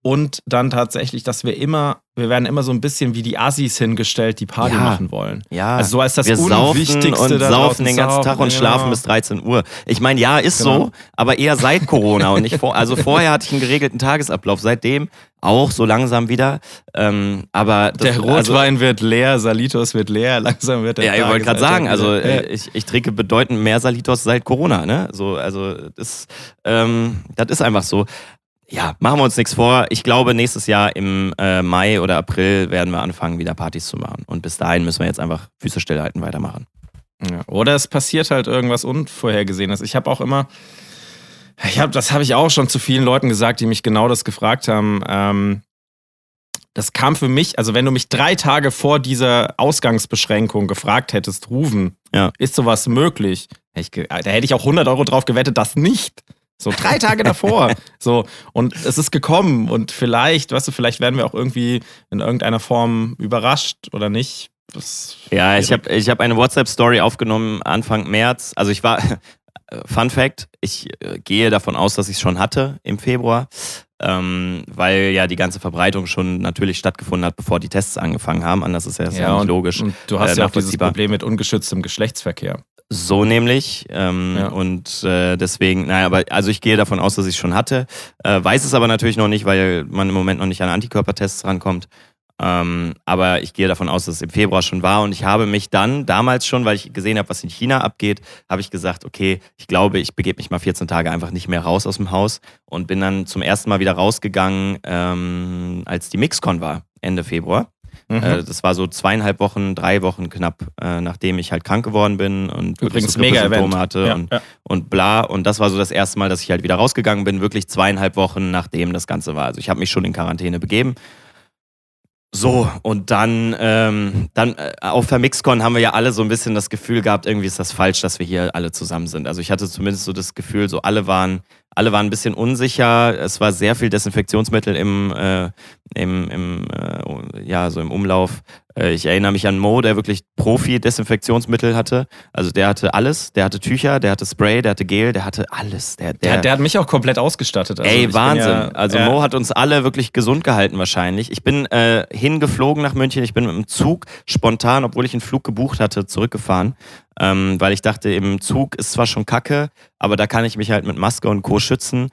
und dann tatsächlich, dass wir immer, wir werden immer so ein bisschen wie die Assis hingestellt, die Party Ja. machen wollen. ja, Also so als das wir saufen Unwichtigste und da saufen den ganzen Tag und saufen, schlafen genau. bis 13 Uhr. Ich meine, ja, ist Genau. so, aber eher seit Corona und nicht vor. Also vorher hatte ich einen geregelten Tagesablauf, seitdem auch so langsam wieder. Ähm, aber das, Der also, Rotwein wird leer, Salitos wird leer, langsam wird der Ja, ich wollte gerade sagen, also Tagesalltag äh, ich, ich trinke bedeutend mehr Salitos seit Corona, ne? So, also das, ähm, das ist einfach so. Ja, machen wir uns nichts vor. Ich glaube, nächstes Jahr im äh, Mai oder April werden wir anfangen, wieder Partys zu machen. Und bis dahin müssen wir jetzt einfach Füße stillhalten, weitermachen. Ja, oder es passiert halt irgendwas Unvorhergesehenes. Ich habe auch immer, ich habe, das habe ich auch schon zu vielen Leuten gesagt, die mich genau das gefragt haben. Ähm, das kam für mich, also wenn du mich drei Tage vor dieser Ausgangsbeschränkung gefragt hättest, Rufen, Ja. ist sowas möglich? Da hätte ich auch 100 Euro drauf gewettet, das nicht. So drei Tage davor. So, und es ist gekommen und vielleicht, weißt du, vielleicht werden wir auch irgendwie in irgendeiner Form überrascht oder nicht. Das Ja, ich habe ich hab eine WhatsApp-Story aufgenommen Anfang März. Also ich war, Fun Fact, ich äh, gehe davon aus, dass ich es schon hatte im Februar, ähm, weil ja die ganze Verbreitung schon natürlich stattgefunden hat, bevor die Tests angefangen haben. Anders ist ja, das ja, nicht und, logisch. Und du hast äh, ja auch dieses. Problem mit ungeschütztem Geschlechtsverkehr. So nämlich. Ähm, Ja. Und äh, deswegen, naja, aber also ich gehe davon aus, dass ich es schon hatte. Äh, weiß es aber natürlich noch nicht, weil man im Moment noch nicht an Antikörpertests rankommt. Ähm, aber ich gehe davon aus, dass es im Februar schon war. Und ich habe mich dann damals schon, weil ich gesehen habe, was in China abgeht, habe ich gesagt, okay, ich glaube, ich begebe mich mal 14 Tage einfach nicht mehr raus aus dem Haus und bin dann zum ersten Mal wieder rausgegangen, ähm, als die Mixcon war, Ende Februar. Mhm. Äh, das war so zweieinhalb Wochen, drei Wochen knapp, äh, nachdem ich halt krank geworden bin und Übrigens mega Event. hatte Ja, und, ja. und bla. Und das war so das erste Mal, dass ich halt wieder rausgegangen bin, wirklich zweieinhalb Wochen nachdem das Ganze war. Also ich habe mich schon in Quarantäne begeben. So, und dann, ähm, dann äh, auf der Mixcon haben wir ja alle so ein bisschen das Gefühl gehabt, irgendwie ist das falsch, dass wir hier alle zusammen sind. Also ich hatte zumindest so das Gefühl, so alle waren, alle waren ein bisschen unsicher. Es war sehr viel Desinfektionsmittel im, äh, im, im äh, ja, so im Umlauf. Äh, ich erinnere mich an Mo, der wirklich Profi-Desinfektionsmittel hatte. Also der hatte alles. Der hatte Tücher, der hatte Spray, der hatte Gel, der hatte alles. Der, der, Der, der hat mich auch komplett ausgestattet. Also Ey, Wahnsinn. Ja, also ja, Mo hat uns alle wirklich gesund gehalten wahrscheinlich. Ich bin äh, hingeflogen nach München. Ich bin mit dem Zug spontan, obwohl ich einen Flug gebucht hatte, zurückgefahren. Ähm, weil ich dachte, im Zug ist zwar schon kacke, aber da kann ich mich halt mit Maske und Co. schützen.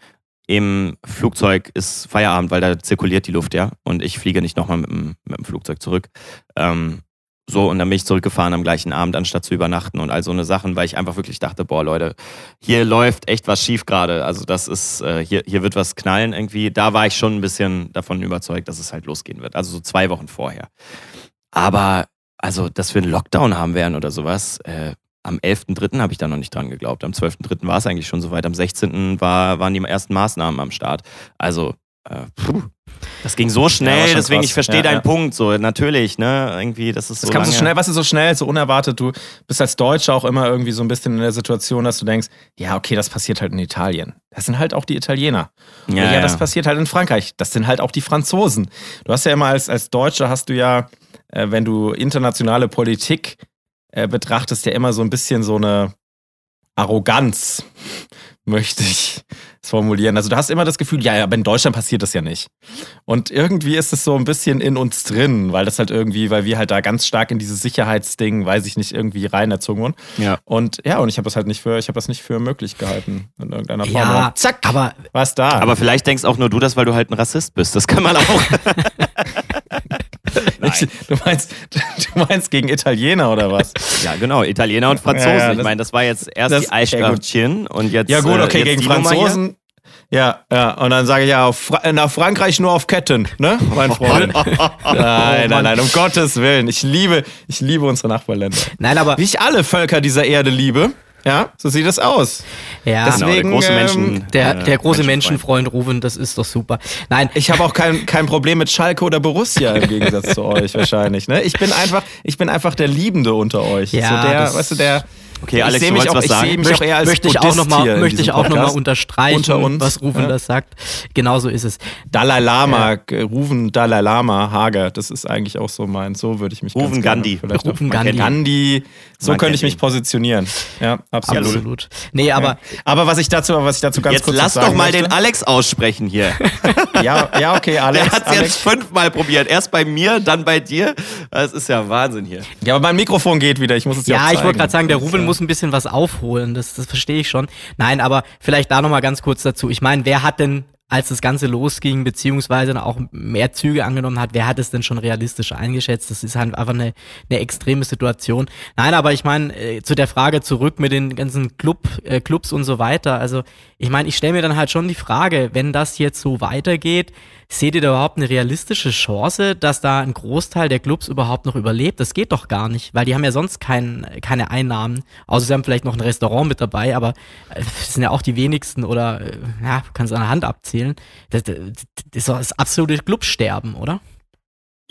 Im Flugzeug ist Feierabend, weil da zirkuliert die Luft, ja. Und ich fliege nicht nochmal mit, dem- mit dem Flugzeug zurück. Ähm, so, und dann bin ich zurückgefahren am gleichen Abend, anstatt zu übernachten und all so eine Sachen, weil ich einfach wirklich dachte, boah, Leute, hier läuft echt was schief gerade. Also das ist, äh, hier, hier wird was knallen irgendwie. Da war ich schon ein bisschen davon überzeugt, dass es halt losgehen wird. Also so zwei Wochen vorher. Aber, also, dass wir einen Lockdown haben werden oder sowas, äh, am 11.3. habe ich da noch nicht dran geglaubt. Am 12.3. war es eigentlich schon soweit. Am 16. War, waren die ersten Maßnahmen am Start. Also, äh, puh. Das ging so Ja, schnell, schon deswegen, krass. ich verstehe Ja, deinen ja. Punkt. So, natürlich, ne? Irgendwie, das ist so. Das kam so schnell, weißt du, so schnell, so unerwartet. Du bist als Deutscher auch immer irgendwie so ein bisschen in der Situation, dass du denkst, ja, okay, das passiert halt in Italien. Das sind halt auch die Italiener. Ja, Ja, ja. das passiert halt in Frankreich. Das sind halt auch die Franzosen. Du hast ja immer als, als Deutscher hast du ja, äh, wenn du internationale Politik äh, betrachtest, ja immer so ein bisschen so eine Arroganz, möchte ich es formulieren. Also du hast immer das Gefühl, ja, ja, aber in Deutschland passiert das ja nicht. Und irgendwie ist es so ein bisschen in uns drin, weil das halt irgendwie, weil wir halt da ganz stark in dieses Sicherheitsding, weiß ich nicht, irgendwie reinerzogen wurden. Ja. Und ja, und ich habe das halt nicht für, ich habe das nicht für möglich gehalten in irgendeiner Form. Ja, Und zack, aber was da. Aber vielleicht denkst auch nur du das, weil du halt ein Rassist bist. Das kann man auch. Ich, du, meinst, du meinst gegen Italiener oder was? Ja, genau. Italiener und Franzosen. Ja, ja, ich das- meine, das war jetzt erst das- die Eichhörnchen und jetzt. Ja, gut, äh, okay, gegen. Franzosen. Ja, ja. Und dann sage ich ja, Fra nach Frankreich nur auf Ketten, ne, mein Freund? nein, nein, nein, um Gottes Willen. Ich liebe, ich liebe unsere Nachbarländer. Nein, aber Wie ich alle Völker dieser Erde liebe. Ja, so sieht es aus. ja, Deswegen, genau, der große ähm, Menschen, der, der große Menschenfreund. Menschenfreund Ruven, das ist doch super. Nein, Ich habe auch kein, kein Problem mit Schalke oder Borussia im Gegensatz zu euch wahrscheinlich. Ne? Ich bin einfach, ich bin einfach der Liebende unter euch. Ja, so der, das- weißt du, der. Okay, ich Alex, seh du mich auch, was ich sagen? sehe mich auch eher als möchte ich auch Buddhist noch mal, hier in möchte ich auch noch mal Podcast. unterstreichen, Unter uns, was Ruven ja. das sagt. Genauso ist es. Dalai Lama, äh, Ruven Dalai Lama, Hager, das ist eigentlich auch so mein, so würde ich mich gerne Gandhi. man Gandhi. Gandhi, so Man könnte ich mich positionieren. Ja, absolut. Absolut. Nee, aber Aber was ich dazu, was ich dazu ganz Jetzt kurz lass sagen doch mal möchte, den Alex aussprechen hier. Ja, ja, okay, Alex. Der hat es jetzt fünfmal probiert. Erst bei mir, dann bei dir. Das ist ja Wahnsinn hier. Ja, aber mein Mikrofon geht wieder. Ich muss es Ja, auch ich wollte gerade sagen, der ja- muss ein bisschen was aufholen, das, das verstehe ich schon. Nein, aber vielleicht da nochmal ganz kurz dazu. Ich meine, wer hat denn, als das Ganze losging, beziehungsweise auch mehr Züge angenommen hat, wer hat es denn schon realistisch eingeschätzt? Das ist halt einfach eine, eine extreme Situation. Nein, aber ich meine, äh, zu der Frage zurück mit den ganzen Club, äh, Clubs und so weiter. Also, ich meine, ich stelle mir dann halt schon die Frage, wenn das jetzt so weitergeht, seht ihr da überhaupt eine realistische Chance, dass da ein Großteil der Clubs überhaupt noch überlebt? Das geht doch gar nicht, weil die haben ja sonst kein, keine Einnahmen. Außer sie haben vielleicht noch ein Restaurant mit dabei, aber äh, das sind ja auch die wenigsten oder, äh, ja, du kannst an der Hand abzählen. Das, das, ist doch das absolute Clubsterben, oder?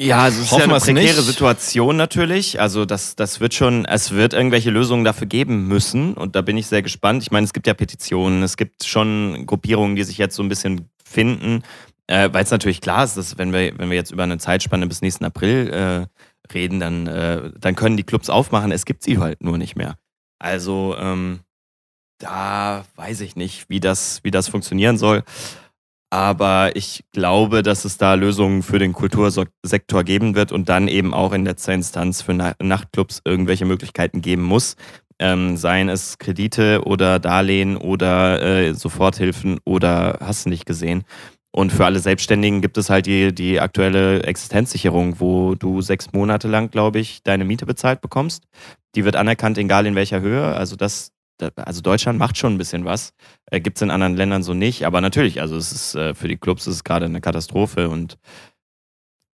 Ja, also es ist ja eine prekäre nicht. Situation natürlich. Also das, das wird schon, es wird irgendwelche Lösungen dafür geben müssen und da bin ich sehr gespannt. Ich meine, es gibt ja Petitionen, es gibt schon Gruppierungen, die sich jetzt so ein bisschen finden, äh, weil es natürlich klar ist, dass wenn wir, wenn wir jetzt über eine Zeitspanne bis nächsten April äh, reden, dann, äh, dann können die Clubs aufmachen. Es gibt sie halt nur nicht mehr. Also ähm, da weiß ich nicht, wie das, wie das funktionieren soll. Aber ich glaube, dass es da Lösungen für den Kultursektor geben wird und dann eben auch in letzter Instanz für Na Nachtclubs irgendwelche Möglichkeiten geben muss. Ähm, seien es Kredite oder Darlehen oder äh, Soforthilfen oder hast du nicht gesehen. Und für alle Selbstständigen gibt es halt die, die aktuelle Existenzsicherung, wo du sechs Monate lang, glaube ich, deine Miete bezahlt bekommst. Die wird anerkannt, egal in welcher Höhe. Also das, da- also Deutschland macht schon ein bisschen was. Äh, Gibt es in anderen Ländern so nicht. Aber natürlich, also es ist äh, für die Clubs ist es gerade eine Katastrophe und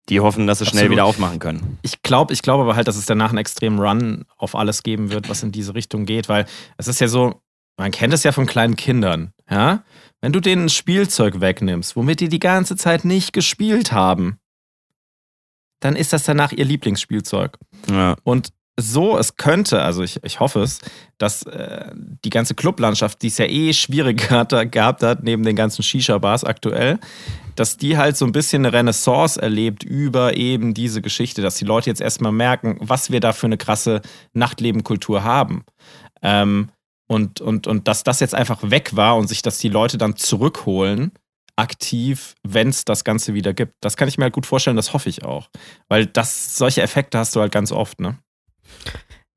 die hoffen, dass sie schnell Absolut. wieder aufmachen können. Ich glaube, ich glaube aber halt, dass es danach einen extremen Run auf alles geben wird, was in diese Richtung geht, weil es ist ja so, man kennt es ja von kleinen Kindern, ja? Wenn du denen ein Spielzeug wegnimmst, womit die die ganze Zeit nicht gespielt haben, dann ist das danach ihr Lieblingsspielzeug. Ja. Und so, es könnte, also ich, ich hoffe es, dass äh, die ganze Clublandschaft, die es ja eh schwierig hat, gehabt hat, neben den ganzen Shisha-Bars aktuell, dass die halt so ein bisschen eine Renaissance erlebt über eben diese Geschichte, dass die Leute jetzt erstmal merken, was wir da für eine krasse Nachtlebenkultur haben. Ähm, und, und, und dass das jetzt einfach weg war und sich das die Leute dann zurückholen, aktiv, wenn es das Ganze wieder gibt. Das kann ich mir halt gut vorstellen, das hoffe ich auch. Weil das, solche Effekte hast du halt ganz oft, ne?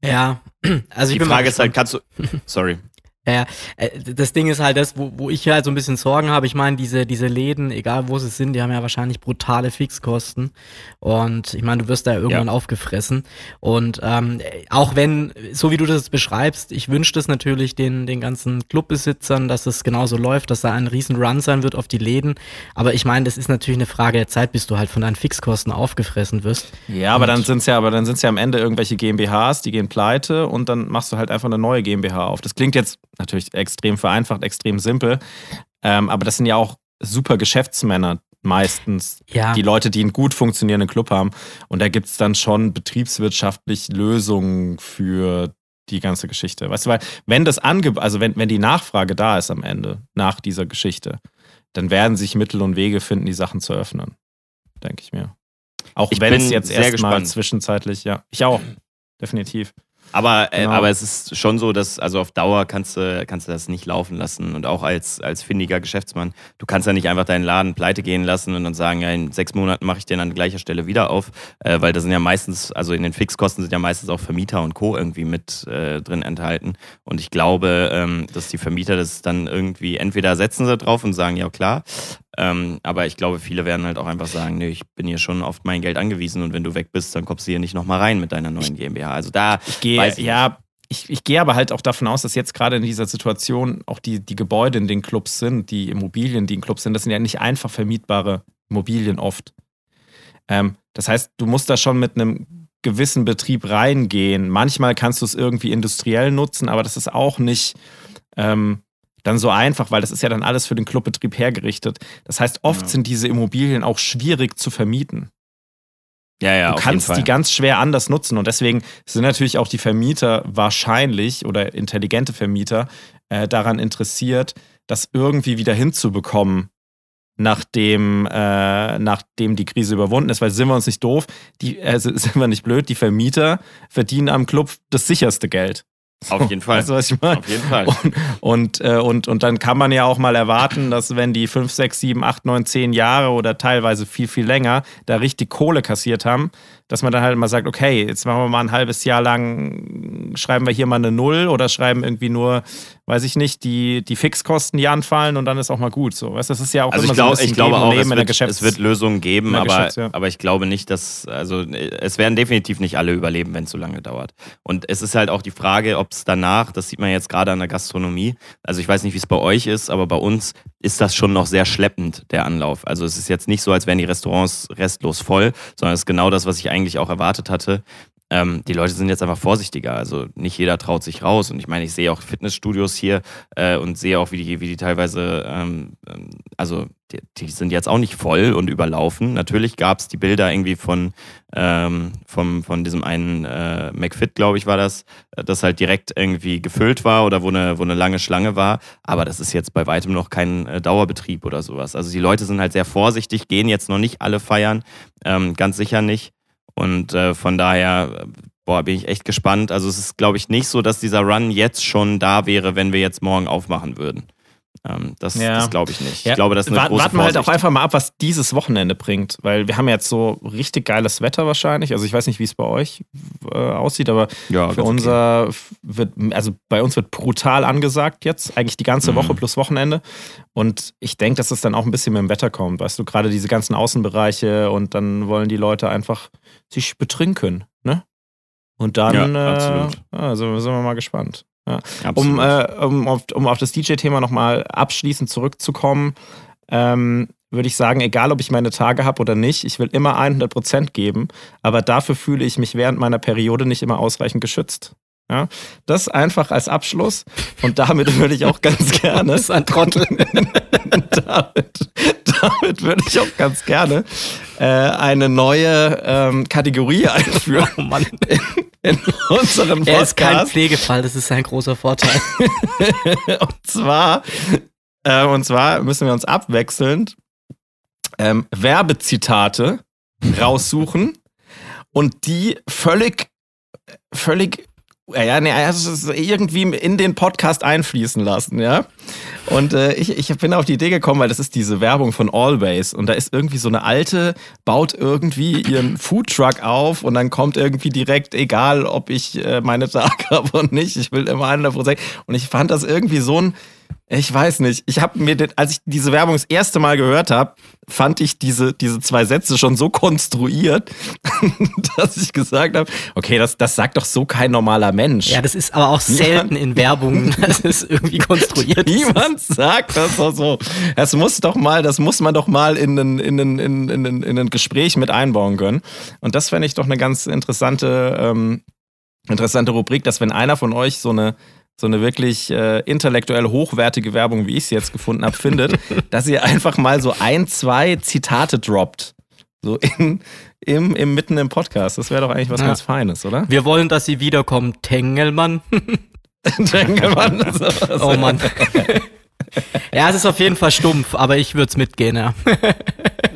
Ja, also ich Die Frage ist halt, kannst du. Sorry. Ja, äh, das Ding ist halt das, wo, wo ich halt so ein bisschen Sorgen habe. Ich meine, diese, diese Läden, egal wo sie sind, die haben ja wahrscheinlich brutale Fixkosten. Und ich meine, du wirst da irgendwann aufgefressen. Und ähm, auch wenn, so wie du das beschreibst, ich wünsche das natürlich den, den ganzen Clubbesitzern, dass es genauso läuft, dass da ein riesen Run sein wird auf die Läden. Aber ich meine, das ist natürlich eine Frage der Zeit, bis du halt von deinen Fixkosten aufgefressen wirst. Ja, aber Und- dann sind's ja, aber dann sind's ja am Ende irgendwelche GmbHs, die gehen pleite und dann machst du halt einfach eine neue GmbH auf. Das klingt jetzt natürlich extrem vereinfacht, extrem simpel, ähm, aber das sind ja auch super Geschäftsmänner meistens, Ja. die Leute, die einen gut funktionierenden Club haben. Und da gibt's dann schon betriebswirtschaftlich Lösungen für die ganze Geschichte. Weißt du, weil wenn das Angebot, also wenn, wenn die Nachfrage da ist am Ende, nach dieser Geschichte, dann werden sich Mittel und Wege finden, die Sachen zu öffnen. Denke ich mir. Auch Ich wenn es jetzt erstmal zwischenzeitlich, ja. Ich auch. Definitiv. Aber, äh, Genau. aber es ist schon so, dass also auf Dauer kannst du, kannst du das nicht laufen lassen. Und auch als, als findiger Geschäftsmann, du kannst ja nicht einfach deinen Laden pleite gehen lassen und dann sagen, ja, in sechs Monaten mache ich den an gleicher Stelle wieder auf. Äh, weil da sind ja meistens, also in den Fixkosten sind ja meistens auch Vermieter und Co. irgendwie mit äh, drin enthalten. Und ich glaube, ähm, dass die Vermieter das dann irgendwie, entweder setzen sie drauf und sagen, ja klar, ähm, aber ich glaube, viele werden halt auch einfach sagen, nee, ich bin hier schon auf mein Geld angewiesen und wenn du weg bist, dann kommst du hier nicht nochmal rein mit deiner neuen GmbH. Also da Ich gehe, ich ja, ich, ich gehe aber halt auch davon aus, dass jetzt gerade in dieser Situation auch die, die Gebäude in den Clubs sind, die Immobilien, die in Clubs sind, das sind ja nicht einfach vermietbare Immobilien oft. Ähm, das heißt, du musst da schon mit einem gewissen Betrieb reingehen. Manchmal kannst du es irgendwie industriell nutzen, aber das ist auch nicht ähm, dann so einfach, weil das ist ja dann alles für den Clubbetrieb hergerichtet. Das heißt, oft Ja. sind diese Immobilien auch schwierig zu vermieten. Ja, ja, du kannst die ganz schwer anders nutzen und deswegen sind natürlich auch die Vermieter wahrscheinlich oder intelligente Vermieter äh, daran interessiert, das irgendwie wieder hinzubekommen, nachdem, äh, nachdem die Krise überwunden ist. Weil sind wir uns nicht doof, die, äh, sind wir nicht blöd, die Vermieter verdienen am Club das sicherste Geld. Auf jeden Fall. Weißt du, was ich meine? Auf jeden Fall. Und, und, äh, und, und dann kann man ja auch mal erwarten, dass wenn die 5, 6, 7, 8, 9, 10 Jahre oder teilweise viel, viel länger da richtig Kohle kassiert haben, dass man dann halt mal sagt, okay, jetzt machen wir mal ein halbes Jahr lang, schreiben wir hier mal eine Null oder schreiben irgendwie nur, weiß ich nicht, die, die Fixkosten, die anfallen und dann ist auch mal gut. So, weißt, das ist ja auch Also immer ich, glaub, so ein ich glaube auch, es in der wird, es wird Lösungen geben, aber, ja. aber ich glaube nicht, dass, also es werden definitiv nicht alle überleben, wenn es so lange dauert. Und es ist halt auch die Frage, ob es danach, das sieht man jetzt gerade an der Gastronomie, also ich weiß nicht, wie es bei euch ist, aber bei uns ist das schon noch sehr schleppend, der Anlauf. Also es ist jetzt nicht so, als wären die Restaurants restlos voll, sondern es ist genau das, was ich eigentlich auch erwartet hatte. Ähm, die Leute sind jetzt einfach vorsichtiger. Also nicht jeder traut sich raus. Und ich meine, ich sehe auch Fitnessstudios hier äh, und sehe auch, wie die, wie die teilweise, ähm, ähm, also die, die sind jetzt auch nicht voll und überlaufen. Natürlich gab es die Bilder irgendwie von, ähm, vom, von diesem einen äh, McFit, glaube ich, war das, äh, das halt direkt irgendwie gefüllt war oder wo eine, wo eine lange Schlange war. Aber das ist jetzt bei weitem noch kein äh, Dauerbetrieb oder sowas. Also die Leute sind halt sehr vorsichtig, gehen jetzt noch nicht alle feiern, ähm, ganz sicher nicht. Und äh, von daher, boah, bin ich echt gespannt. Also es ist, glaube ich, nicht so, dass dieser Run jetzt schon da wäre, wenn wir jetzt morgen aufmachen würden. Ähm, das Ja. das glaube ich nicht. Ja, Ich glaube, das ist eine Wart- große Warten wir halt auch einfach mal ab, was dieses Wochenende bringt, weil wir haben jetzt so richtig geiles Wetter wahrscheinlich. Also ich weiß nicht, wie es bei euch äh, aussieht, aber ja, für ganz okay. unser wird, also bei uns wird brutal angesagt jetzt, eigentlich die ganze Mhm. Woche plus Wochenende. Und ich denke, dass es dann auch ein bisschen mit dem Wetter kommt, weißt du, gerade diese ganzen Außenbereiche und dann wollen die Leute einfach sich betrinken, ne? Und dann, äh, also sind wir mal gespannt. Absolut. Um, äh, um, auf, um auf das DJ-Thema nochmal abschließend zurückzukommen, ähm, würde ich sagen, egal ob ich meine Tage habe oder nicht, ich will immer 100% geben, aber dafür fühle ich mich während meiner Periode nicht immer ausreichend geschützt. Ja? Das einfach als Abschluss und damit würde ich auch ganz gerne. Das ist ein Trottel. damit, damit würde ich auch ganz gerne äh, eine neue ähm, Kategorie einführen Oh Mann. in unserem Podcast. Er ist kein Pflegefall, das ist ein großer Vorteil. und zwar, äh, und zwar müssen wir uns abwechselnd ähm, Werbezitate raussuchen und die völlig, völlig, äh, ja, nee, also es irgendwie in den Podcast einfließen lassen, ja. Und äh, ich, ich bin auf die Idee gekommen, weil das ist diese Werbung von Always. Und da ist irgendwie so eine alte, baut irgendwie ihren Foodtruck auf und dann kommt irgendwie direkt, egal ob ich äh, meine Tage habe und nicht, ich will immer 100%. Und ich fand das irgendwie so ein, ich weiß nicht, ich habe mir, den, als ich diese Werbung das erste Mal gehört habe, fand ich diese, diese zwei Sätze schon so konstruiert, dass ich gesagt habe, okay, das, das sagt doch so kein normaler Mensch. Ja, das ist aber auch selten in Werbung, dass es irgendwie konstruiert ist. Niemand sagt das doch so. Das muss doch mal, das muss man doch mal in ein, in ein, in ein, in ein, in ein Gespräch mit einbauen können. Und das fände ich doch eine ganz interessante, ähm, interessante Rubrik, dass wenn einer von euch so eine so eine wirklich äh, intellektuell hochwertige Werbung, wie ich sie jetzt gefunden habe, findet, dass ihr einfach mal so ein, zwei Zitate droppt. So in, im, im mitten im Podcast. Das wäre doch eigentlich was Ja. ganz Feines, oder? Wir wollen, dass sie wiederkommen, Tengelmann. Man. sowas. Oh Mann. ja, es ist auf jeden Fall stumpf, aber ich würde es mitgehen, ja.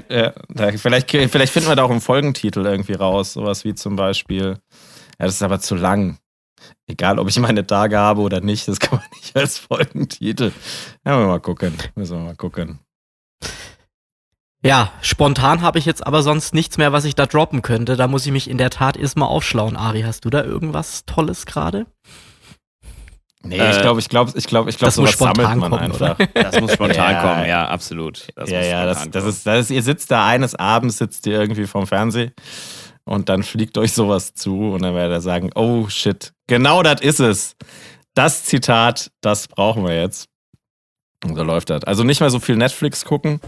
Ja, vielleicht, vielleicht finden wir da auch einen Folgentitel irgendwie raus. Sowas wie zum Beispiel, ja, das ist aber zu lang. Egal, ob ich meine Tage habe oder nicht, das kann man nicht als Folgentitel. Ja, müssen wir mal gucken. Müssen wir mal gucken. Ja, spontan habe ich jetzt aber sonst nichts mehr, was ich da droppen könnte. Da muss ich mich in der Tat erstmal aufschlauen. Ari, hast du da irgendwas Tolles gerade? Nee, Äh, ich glaube, ich glaube, ich glaube, ich glaube, das muss sowas sammelt spontan man kommen, einfach. Das muss spontan Ja. kommen, ja, absolut. Das ja, muss ja, das, das, ist, das ist, ihr sitzt da eines Abends, sitzt ihr irgendwie vorm Fernsehen und dann fliegt euch sowas zu und dann werdet ihr sagen, oh shit, genau das ist es. Das Zitat, das brauchen wir jetzt. Und so läuft das. Also nicht mehr so viel Netflix gucken,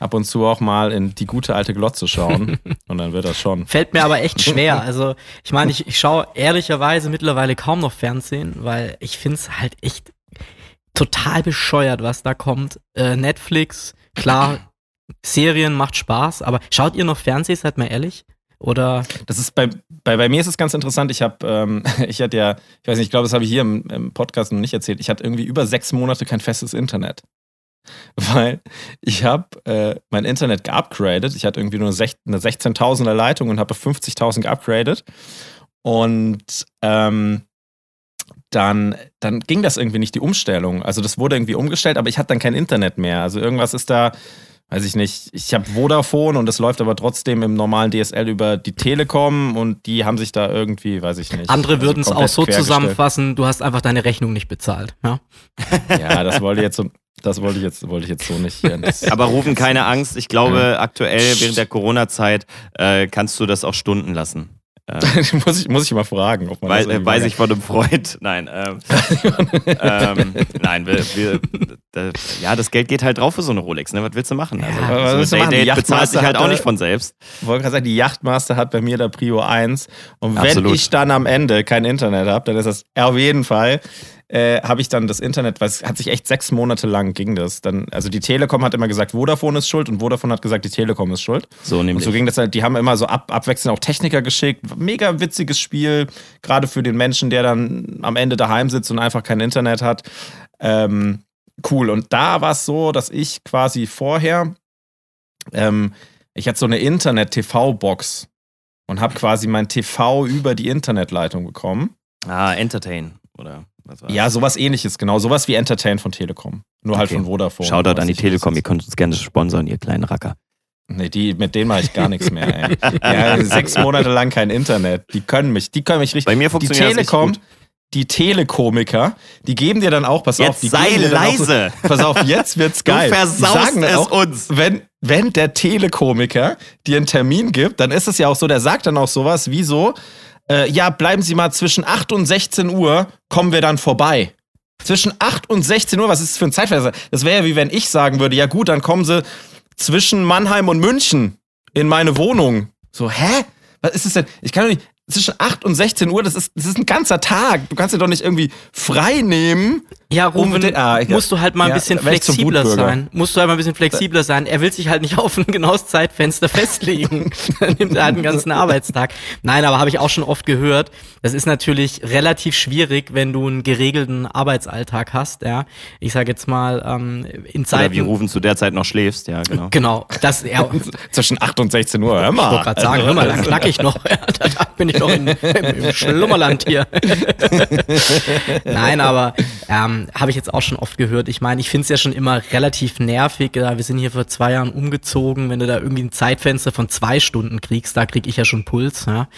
ab und zu auch mal in die gute alte Glotze schauen und dann wird das schon. Fällt mir aber echt schwer. Also, ich meine, ich, ich schaue ehrlicherweise mittlerweile kaum noch Fernsehen, weil ich finde es halt echt total bescheuert, was da kommt. Äh, Netflix, klar, Serien macht Spaß, aber schaut ihr noch Fernsehen, seid mal ehrlich? Oder? Das ist bei, bei, bei mir ist es ganz interessant. Ich habe, ähm, ich hatte ja, ich weiß nicht, ich glaube, das habe ich hier im, im Podcast noch nicht erzählt. Ich hatte irgendwie über sechs Monate kein festes Internet. Weil ich habe äh, mein Internet geupgradet. Ich hatte irgendwie nur eine 16.000er Leitung und habe 50.000 geupgradet. Und ähm, dann, dann ging das irgendwie nicht, die Umstellung. Also das wurde irgendwie umgestellt, aber ich hatte dann kein Internet mehr. Also irgendwas ist da, weiß ich nicht, ich habe Vodafone und es läuft aber trotzdem im normalen DSL über die Telekom und die haben sich da irgendwie, weiß ich nicht. Andere also würden es auch so zusammenfassen, du hast einfach deine Rechnung nicht bezahlt. Ja, ja das wollte ich jetzt so, das wollte ich jetzt, wollte ich jetzt so nicht aber rufen keine Angst. Ich glaube, ja. aktuell während der Corona-Zeit äh, kannst du das auch Stunden lassen. Ähm, muss, ich, muss ich mal fragen, ob man weiß, das weiß ich von einem Freund. Nein, ähm, ähm, nein, wir, wir, da, ja, das Geld geht halt drauf für so eine Rolex. Ne? Was willst du machen? Also, ja, was so eine Day Date bezahlt sich halt auch nicht von selbst. Ich wollte gerade sagen, die Yachtmaster hat bei mir der Prio 1. Und wenn Absolut. ich dann am Ende kein Internet habe, dann ist das auf jeden Fall äh, habe ich dann das Internet, weil es hat sich echt sechs Monate lang ging das. Dann, also die Telekom hat immer gesagt, Vodafone ist schuld und Vodafone hat gesagt, die Telekom ist schuld. So nämlich. Und so ging das halt, die haben immer so ab, abwechselnd auch Techniker geschickt. Mega witziges Spiel, gerade für den Menschen, der dann am Ende daheim sitzt und einfach kein Internet hat. Ähm, cool. Und da war es so, dass ich quasi vorher, ähm, ich hatte so eine Internet-TV-Box und habe quasi mein TV über die Internetleitung bekommen. Ah, Entertain, oder? Ja, sowas ähnliches, genau. Sowas wie Entertain von Telekom. Nur halt okay. halt von Vodafone. Shoutout an die Telekom, ihr könnt uns gerne sponsern, ihr kleinen Racker. Nee, die, mit denen mache ich gar nichts mehr, ey. ja, sechs Monate lang kein Internet. Die können mich, die können mich richtig. Bei mir funktioniert die Telekom, die Telekomiker, die geben dir dann auch, pass jetzt auf, die sei leise. So, pass auf, jetzt wird's geil. Du versaust es auch, uns. Wenn, wenn der Telekomiker dir einen Termin gibt, dann ist es ja auch so, der sagt dann auch sowas wie so, äh, ja, bleiben Sie mal zwischen 8 und 16 Uhr, kommen wir dann vorbei. Zwischen 8 und 16 Uhr, was ist das für ein Zeitfenster? Das wäre ja wie wenn ich sagen würde, ja gut, dann kommen Sie zwischen Mannheim und München in meine Wohnung. So, hä? Was ist das denn? Ich kann doch nicht, zwischen 8 und 16 Uhr, das ist, das ist ein ganzer Tag. Du kannst dir doch nicht irgendwie frei nehmen. Ja, Ruben, um ah, musst du halt mal ein ja, bisschen flexibler sein. Musst du halt mal ein bisschen flexibler sein. Er will sich halt nicht auf ein genaues Zeitfenster festlegen. Dann nimmt er halt einen ganzen Arbeitstag. Nein, aber habe ich auch schon oft gehört. Das ist natürlich relativ schwierig, wenn du einen geregelten Arbeitsalltag hast. Ja, ich sage jetzt mal ähm, in Zeiten. Oder wie Rufen zu der Zeit noch schläfst. Ja, genau. Genau. Das, ja, zwischen 8 und 16 Uhr. Hör mal. Ich wollte gerade sagen, hör mal, da knack ich noch. Ja, da bin ich noch in, im Schlummerland hier. Nein, aber ähm, habe ich jetzt auch schon oft gehört. Ich meine, ich finde es ja schon immer relativ nervig. Ja, wir sind hier vor zwei Jahren umgezogen. Wenn du da irgendwie ein Zeitfenster von zwei Stunden kriegst, da kriege ich ja schon Puls. Ja.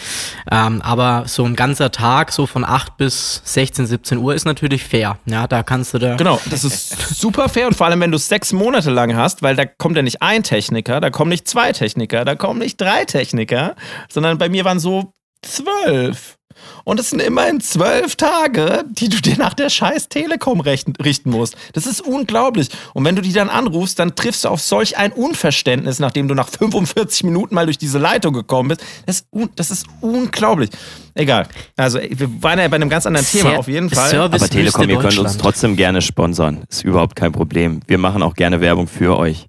Ähm, aber so ein ganzer Tag, so von 8 bis 16, 17 Uhr, ist natürlich fair. Ja, da kannst du da. Genau, das ist super fair und vor allem, wenn du sechs Monate lang hast, weil da kommt ja nicht ein Techniker, da kommen nicht zwei Techniker, da kommen nicht drei Techniker, sondern bei mir waren so zwölf. Und es sind immerhin zwölf Tage, die du dir nach der scheiß Telekom richten musst. Das ist unglaublich. Und wenn du die dann anrufst, dann triffst du auf solch ein Unverständnis, nachdem du nach 45 Minuten mal durch diese Leitung gekommen bist. Das ist, das ist unglaublich. Egal. Also, wir waren ja bei einem ganz anderen Thema auf jeden Fall. Service Aber Telekom, ihr könnt uns trotzdem gerne sponsern. Ist überhaupt kein Problem. Wir machen auch gerne Werbung für euch.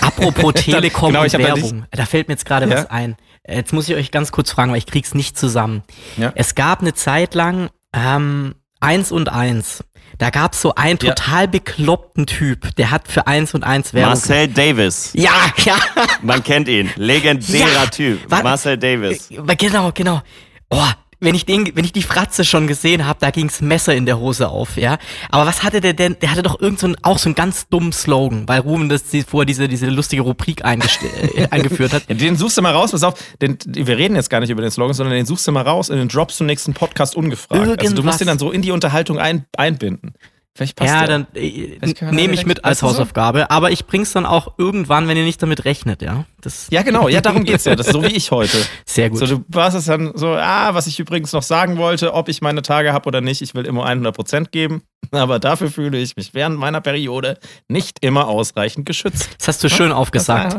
Apropos Telekom genau, und Werbung, da fällt mir jetzt gerade ja? was ein. Jetzt muss ich euch ganz kurz fragen, weil ich krieg's nicht zusammen. Ja. Es gab eine Zeit lang ähm, eins und eins. Da gab's so einen total ja. bekloppten Typ, der hat für eins und eins Werbung. Marcel Davis. Ja, ja. Man kennt ihn. Legendärer ja. Typ. Marcel Davis. Äh, genau, genau. Oh, wenn ich den, wenn ich die Fratze schon gesehen habe, da ging's Messer in der Hose auf, ja. Aber was hatte der denn? Der hatte doch irgend so ein, auch so einen ganz dummen Slogan, weil Ruben das vorher diese, diese lustige Rubrik äh, eingeführt hat. Den suchst du mal raus, pass auf, den, wir reden jetzt gar nicht über den Slogan, sondern den suchst du mal raus und den droppst du nächsten Podcast ungefragt. Irgendwas. Also du musst den dann so in die Unterhaltung ein, einbinden. Vielleicht passt Ja, der. dann äh, nehme ich mit als du so? Hausaufgabe, aber ich bring's dann auch irgendwann, wenn ihr nicht damit rechnet, ja. Das Ja, genau, ja, darum geht's ja. Das ist so wie ich heute. sehr gut. So, du warst es dann so, ah, was ich übrigens noch sagen wollte, ob ich meine Tage habe oder nicht, ich will immer 100% geben, aber dafür fühle ich mich während meiner Periode nicht immer ausreichend geschützt. das hast du schön aufgesagt.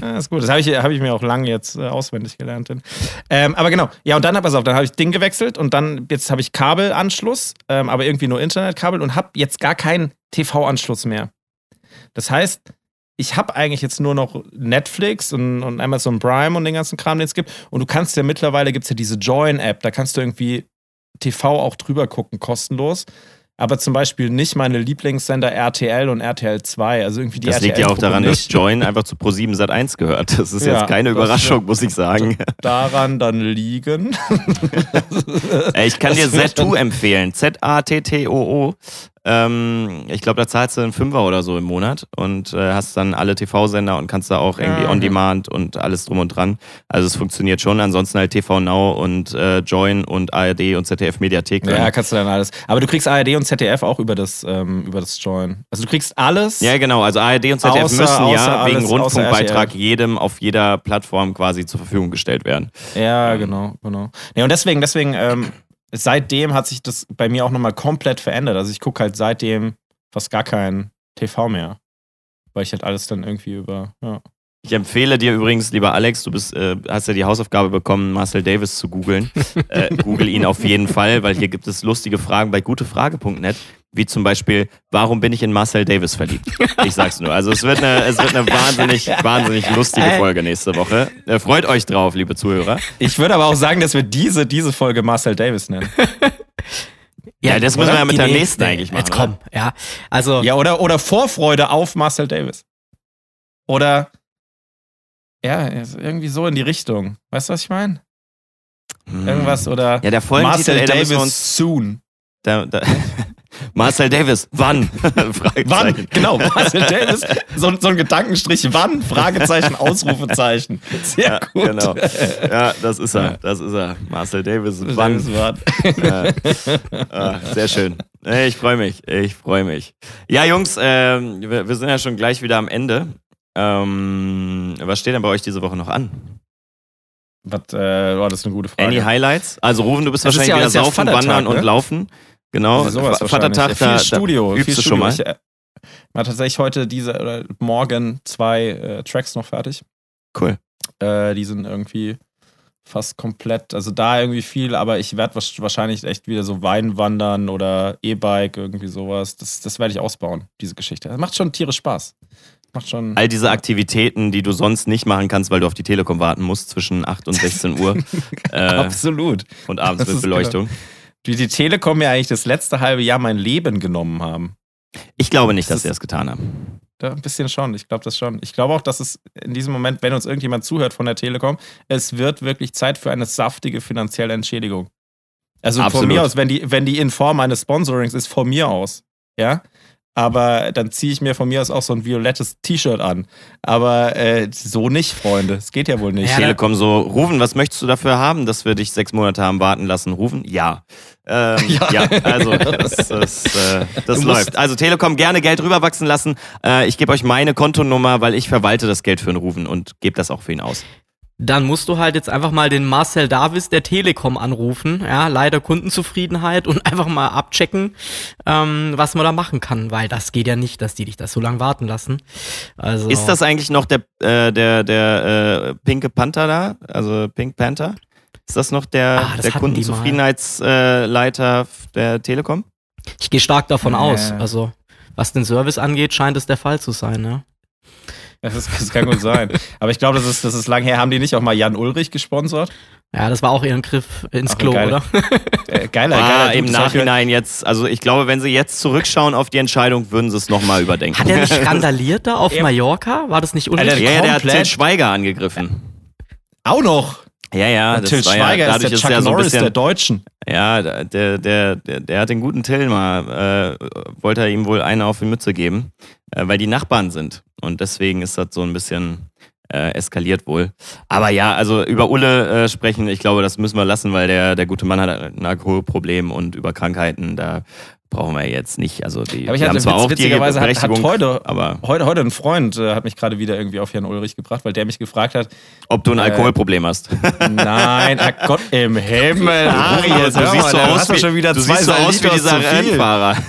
Ja, ist gut, das habe ich, hab ich mir auch lange jetzt äh, auswendig gelernt. Ähm, aber genau, ja, und dann, pass auf, dann habe ich Ding gewechselt und dann, jetzt habe ich Kabelanschluss, ähm, aber irgendwie nur Internetkabel und habe jetzt gar keinen TV-Anschluss mehr. Das heißt, ich habe eigentlich jetzt nur noch Netflix und, und Amazon Prime und den ganzen Kram, den es gibt. Und du kannst ja mittlerweile, gibt es ja diese Join-App, da kannst du irgendwie TV auch drüber gucken, kostenlos. Aber zum Beispiel nicht meine Lieblingssender RTL und RTL 2. Also irgendwie die Das liegt ja auch daran, dass Join einfach zu Pro7 Sat 1 gehört. Das ist Ja, jetzt keine Überraschung, muss ich sagen. daran dann liegen. Ich kann dir Das wird Z2 empfehlen. Z-A-T-T-O-O. Ähm, ich glaube, da zahlst du einen Fünfer oder so im Monat und äh, hast dann alle TV-Sender und kannst da auch irgendwie Ja, on demand und alles drum und dran. Also es funktioniert schon. Ansonsten halt TV Now und äh, Join und ARD und ZDF Mediathek. Ja, kannst du dann alles. Aber du kriegst ARD und ZDF auch über das, ähm, über das Join. Also du kriegst alles. Ja, genau. Also ARD und ZDF Außer- müssen außer ja alles- wegen Rundfunkbeitrag jedem auf jeder Plattform quasi zur Verfügung gestellt werden. Ja, genau, genau. Nee, und deswegen, deswegen, ähm, seitdem hat sich das bei mir auch nochmal komplett verändert. Also ich gucke halt seitdem fast gar kein TV mehr. Weil ich halt alles dann irgendwie über, ja. Ich empfehle dir übrigens, lieber Alex, du bist, äh, hast ja die Hausaufgabe bekommen, Marcel Davis zu googeln. äh, Google ihn auf jeden Fall, weil hier gibt es lustige Fragen bei gutefrage.net, wie zum Beispiel, warum bin ich in Marcel Davis verliebt? Ich sag's nur. Also es wird eine, es wird eine wahnsinnig, wahnsinnig lustige Folge nächste Woche. Äh, freut euch drauf, liebe Zuhörer. Ich würde aber auch sagen, dass wir diese, diese Folge Marcel Davis nennen. Ja, das müssen wir ja mit der nächste. nächsten eigentlich machen, Jetzt komm, ja. Also, Ja, oder, oder Vorfreude auf Marcel Davis. Oder ja, irgendwie so in die Richtung. Weißt du, was ich meine? Hm. Irgendwas oder Ja, der Folgentitel, Marcel ey, Davis soon. da, da, Marcel Davis, wann? Wann? Genau, Marcel Davis. So, so ein Gedankenstrich, wann? Fragezeichen, Ausrufezeichen. Sehr Ja, gut. genau. Ja, das ist er. Das ist er. Marcel Davis. Wann? Davis Ja. Ah, sehr schön. Ich freue mich. Ich freue mich. Ja, Jungs, ähm, wir, wir sind ja schon gleich wieder am Ende. Ähm, was steht denn bei euch diese Woche noch an? Was, äh, oh, das ist eine gute Frage. Any Highlights? Also Rufen, du bist Das wahrscheinlich ja- wieder ja saufen, Vatertag, wandern und ne? laufen. Genau. Also. Vatertag, da, viel Studio, übst viel du Studio. schon mal. Ich äh, war tatsächlich heute diese oder morgen zwei äh, Tracks noch fertig. Cool. Äh, die sind irgendwie fast komplett, also da irgendwie viel, aber ich werde wahrscheinlich echt wieder so Wein wandern oder E-Bike, irgendwie sowas. Das, das werde ich ausbauen, diese Geschichte. Das macht schon tierisch Spaß. Macht schon. All diese Aktivitäten, die du sonst nicht machen kannst, weil du auf die Telekom warten musst zwischen 8 und 16 Uhr äh, Absolut. und abends Das mit Beleuchtung. Wie die Telekom mir eigentlich das letzte halbe Jahr mein Leben genommen haben. Ich glaube nicht, Das dass sie das getan haben. Da ein bisschen schon, ich glaube das schon. Ich glaube auch, dass es in diesem Moment, wenn uns irgendjemand zuhört von der Telekom, es wird wirklich Zeit für eine saftige finanzielle Entschädigung. Also von Absolut. mir aus, wenn die, wenn die in Form eines Sponsorings ist, von mir aus. Ja. Aber dann ziehe ich mir von mir aus auch so ein violettes T-Shirt an. Aber äh, so nicht, Freunde. Es geht ja wohl nicht. Ja, Telekom so, Rufen, was möchtest du dafür haben, dass wir dich sechs Monate haben warten lassen? Rufen? Ja. Ähm, ja. also das, das, äh, das läuft. Also Telekom gerne Geld rüberwachsen lassen. Äh, ich gebe euch meine Kontonummer, weil ich verwalte das Geld für den Rufen und gebe das auch für ihn aus. Dann musst du halt jetzt einfach mal den Marcel Davis der Telekom anrufen. Ja, leider Kundenzufriedenheit und einfach mal abchecken, ähm, was man da machen kann, weil das geht ja nicht, dass die dich das so lange warten lassen. Also, Ist das eigentlich noch der, äh, der, der äh, pinke Panther da? Also Pink Panther? Ist das noch der, Ah, das der. Kundenzufriedenheitsleiter der Telekom? Ich gehe stark davon aus. Also, was den Service angeht, scheint es der Fall zu sein, ne? Das, das kann gut sein. Aber ich glaube, das ist, das ist lang her. Haben die nicht auch mal Jan Ulrich gesponsert? Ja, das war auch ihren Griff ins Ach, Klo, geil. oder? Äh, geiler, Ah, geiler im. Nachhinein jetzt, also ich glaube, wenn sie jetzt zurückschauen auf die Entscheidung, würden sie es nochmal überdenken. Hat er nicht randaliert da auf Ja. Mallorca? War das nicht unrichtig? ja, der hat Til Schweiger angegriffen. Auch noch. Ja, ja, Und Till das war ja, Schweiger ist dadurch der ist Chuck ja so Norris der bisschen, Deutschen. ja, der, der, der, der hat den guten Till mal, äh, wollte er ihm wohl eine auf die Mütze geben, äh, weil die Nachbarn sind. Und deswegen ist das so ein bisschen äh, eskaliert wohl. Aber ja, also über Ulle äh, sprechen, ich glaube, das müssen wir lassen, weil der, der gute Mann hat ein Alkoholproblem und über Krankheiten, da brauchen wir jetzt nicht. Also die, Aber ich hatte zwar witz- auch witzigerweise hat, hat heute, aber heute, heute ein Freund äh, hat mich gerade wieder irgendwie auf Herrn Ulrich gebracht, weil der mich gefragt hat, ob du ein Äh, Alkoholproblem hast. nein, ach Gott im Himmel, Ari, Uri, jetzt du siehst so aus du wie, schon wieder du zwei siehst so aus wie dieser. Rennfahrer.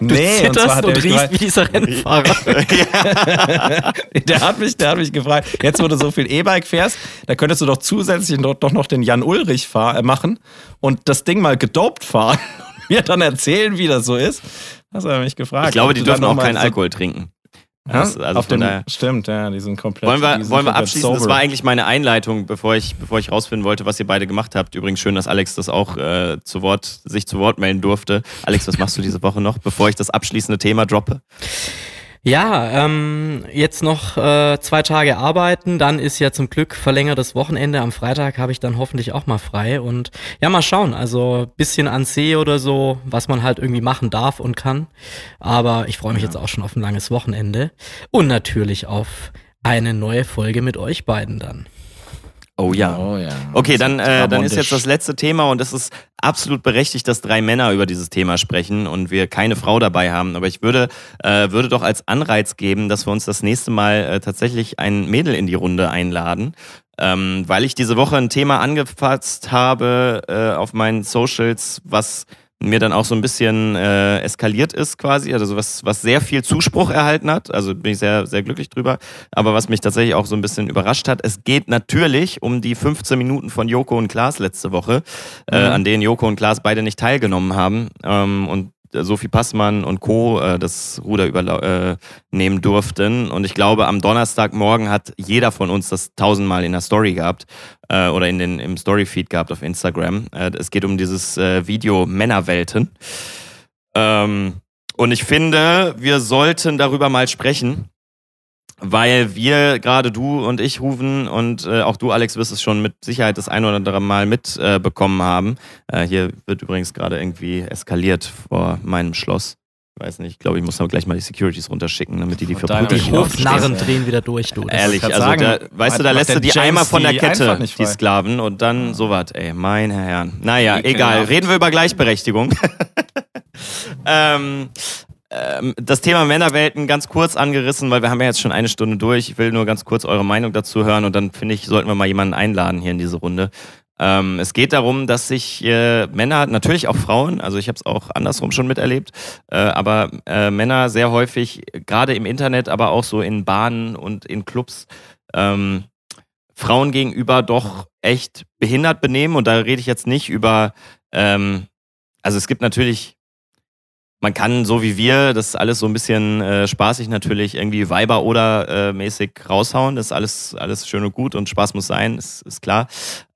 Nee, und zwar hat und, riechst wie dieser Rennfahrer. der hat mich, der hat mich gefragt, jetzt wo du so viel E-Bike fährst, da könntest du doch zusätzlich noch, doch noch den Jan Ulrich fahr, äh, machen und das Ding mal gedopt fahren und mir dann erzählen, wie das so ist. Das hat er mich gefragt. Ich glaube, die du dürfen auch keinen so- Alkohol trinken. Ja? Das- also auf dem, daher- stimmt, ja, die sind komplett. Wollen wir, wollen wir abschließen? Das sober. war eigentlich meine Einleitung, bevor ich, bevor ich rausfinden wollte, was ihr beide gemacht habt. Übrigens schön, dass Alex das auch äh, zu Wort, sich zu Wort melden durfte. Alex, was machst du diese Woche noch, bevor ich das abschließende Thema droppe? Ja, ähm, jetzt noch äh, zwei Tage arbeiten, dann ist ja zum Glück verlängertes Wochenende. Am Freitag habe ich dann hoffentlich auch mal frei und ja, mal schauen. Also bisschen an See oder so, was man halt irgendwie machen darf und kann. Aber ich freue mich jetzt auch schon auf ein langes Wochenende und natürlich auf eine neue Folge mit euch beiden dann. Oh ja. Oh ja. Okay, dann, äh, dann ist jetzt das letzte Thema und es ist absolut berechtigt, dass drei Männer über dieses Thema sprechen und wir keine Frau dabei haben. Aber ich würde, äh, würde doch als Anreiz geben, dass wir uns das nächste Mal äh, tatsächlich ein Mädel in die Runde einladen. Ähm, weil ich diese Woche ein Thema angefasst habe äh, auf meinen Socials, was mir dann auch so ein bisschen äh, eskaliert ist quasi, also was, was sehr viel Zuspruch erhalten hat, also bin ich sehr, sehr glücklich drüber, aber was mich tatsächlich auch so ein bisschen überrascht hat, es geht natürlich um die 15 Minuten von Joko und Klaas letzte Woche, äh, an denen Joko und Klaas beide nicht teilgenommen haben ähm, und Sophie Passmann und Co. Äh, das Ruder übernehmen äh, durften. Und ich glaube, am Donnerstagmorgen hat jeder von uns das tausendmal in der Story gehabt äh, oder in den, im Storyfeed gehabt auf Instagram. Äh, es geht um dieses äh, Video Männerwelten. Ähm, und ich finde, wir sollten darüber mal sprechen. Weil wir, gerade du und ich, Rufen, und äh, auch du, Alex, wirst es schon mit Sicherheit das ein oder andere Mal mitbekommen äh, haben. Äh, hier wird übrigens gerade irgendwie eskaliert vor meinem Schloss. Ich weiß nicht, ich glaube, ich muss noch gleich mal die Securities runterschicken, damit die die verprügeln. Die. Hofnarren drehen wieder durch, du. Ehrlich, also sagen, da, weißt du, da lässt du die James einmal von der die Kette, die frei. Sklaven, und dann sowas, ey, mein Herrn. Naja, egal, reden wir über Gleichberechtigung. ähm, ähm, das Thema Männerwelten ganz kurz angerissen, weil wir haben ja jetzt schon eine Stunde durch. Ich will nur ganz kurz eure Meinung dazu hören und dann finde ich, sollten wir mal jemanden einladen hier in diese Runde. Ähm, es geht darum, dass sich äh, Männer, natürlich auch Frauen, also ich habe es auch andersrum schon miterlebt, äh, aber äh, Männer sehr häufig, gerade im Internet, aber auch so in Bahnen und in Clubs, ähm, Frauen gegenüber doch echt behindert benehmen. Und da rede ich jetzt nicht über, ähm, also es gibt natürlich, man kann so wie wir das alles so ein bisschen äh, spaßig natürlich irgendwie Weiber oder äh, mäßig raushauen. Das ist alles, alles schön und gut und Spaß muss sein, ist, ist klar.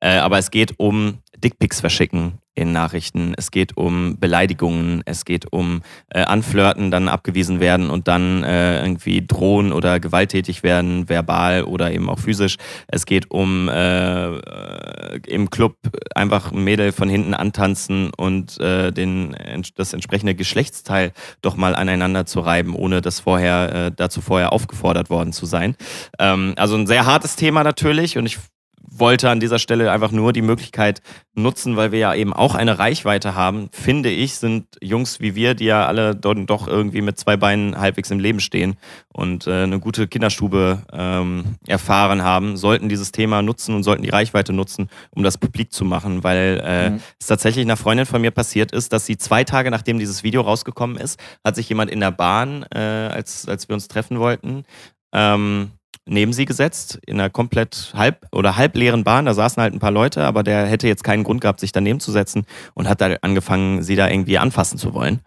Äh, aber es geht um Dickpics verschicken in Nachrichten. Es geht um Beleidigungen. Es geht um äh, Anflirten, dann abgewiesen werden und dann äh, irgendwie drohen oder gewalttätig werden, verbal oder eben auch physisch. Es geht um äh, äh, im Club einfach ein Mädel von hinten antanzen und äh, den, das entsprechende Geschlechtsteil doch mal aneinander zu reiben, ohne das vorher, äh, dazu vorher aufgefordert worden zu sein. Ähm, also ein sehr hartes Thema natürlich und ich wollte an dieser Stelle einfach nur die Möglichkeit nutzen, weil wir ja eben auch eine Reichweite haben, finde ich, sind Jungs wie wir, die ja alle doch irgendwie mit zwei Beinen halbwegs im Leben stehen und äh, eine gute Kinderstube ähm, erfahren haben, sollten dieses Thema nutzen und sollten die Reichweite nutzen, um das publik zu machen, weil äh, Mhm. es tatsächlich einer Freundin von mir passiert ist, dass sie zwei Tage nachdem dieses Video rausgekommen ist, hat sich jemand in der Bahn, äh, als, als wir uns treffen wollten, ähm, neben sie gesetzt, in einer komplett halb oder halbleeren Bahn. Da saßen halt ein paar Leute, aber der hätte jetzt keinen Grund gehabt, sich daneben zu setzen und hat da angefangen, sie da irgendwie anfassen zu wollen.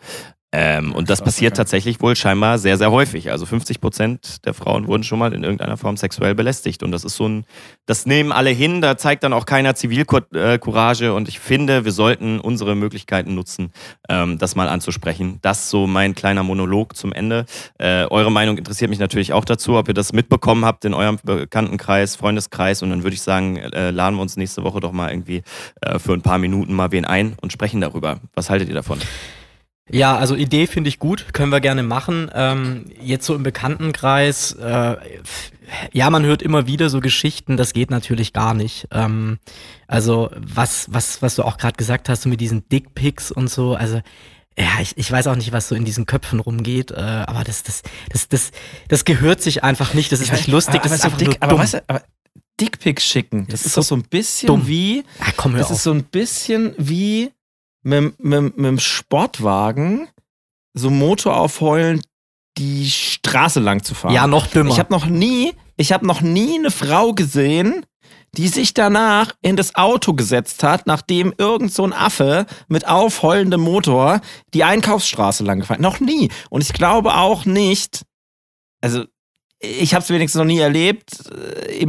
Ähm, und das passiert tatsächlich wohl scheinbar sehr, sehr häufig. Also 50 Prozent der Frauen wurden schon mal in irgendeiner Form sexuell belästigt. Und das ist so ein, das nehmen alle hin, da zeigt dann auch keiner Zivilcourage. Und ich finde, wir sollten unsere Möglichkeiten nutzen, ähm, das mal anzusprechen. Das so mein kleiner Monolog zum Ende. Äh, eure Meinung interessiert mich natürlich auch dazu, ob ihr das mitbekommen habt in eurem Bekanntenkreis, Freundeskreis. Und dann würde ich sagen, äh, laden wir uns nächste Woche doch mal irgendwie äh, für ein paar Minuten mal wen ein und sprechen darüber. Was haltet ihr davon? Ja, also Idee finde ich gut, können wir gerne machen. Ähm, jetzt so im Bekanntenkreis, äh, ja, man hört immer wieder so Geschichten, das geht natürlich gar nicht. Ähm, also was, was, was du auch gerade gesagt hast, so mit diesen Dickpics und so, also ja, ich, ich weiß auch nicht, was so in diesen Köpfen rumgeht, äh, aber das, das, das, das, das gehört sich einfach nicht, das ist nicht lustig, das ist einfach dick, nur aber dumm. weißt du, aber Dickpics schicken, das, Das ist ist doch so so ein bisschen dumm. wie, ah, komm, das auf. ist so ein bisschen wie mit, mit, mit dem Sportwagen so Motor aufheulen, die Straße lang zu fahren. ja, noch dümmer. Ich habe noch nie, ich habe noch nie eine Frau gesehen, die sich danach in das Auto gesetzt hat, nachdem irgend so ein Affe mit aufheulendem Motor die Einkaufsstraße lang gefahren. Noch nie. Und ich glaube auch nicht, also ich habe es wenigstens noch nie erlebt. Äh,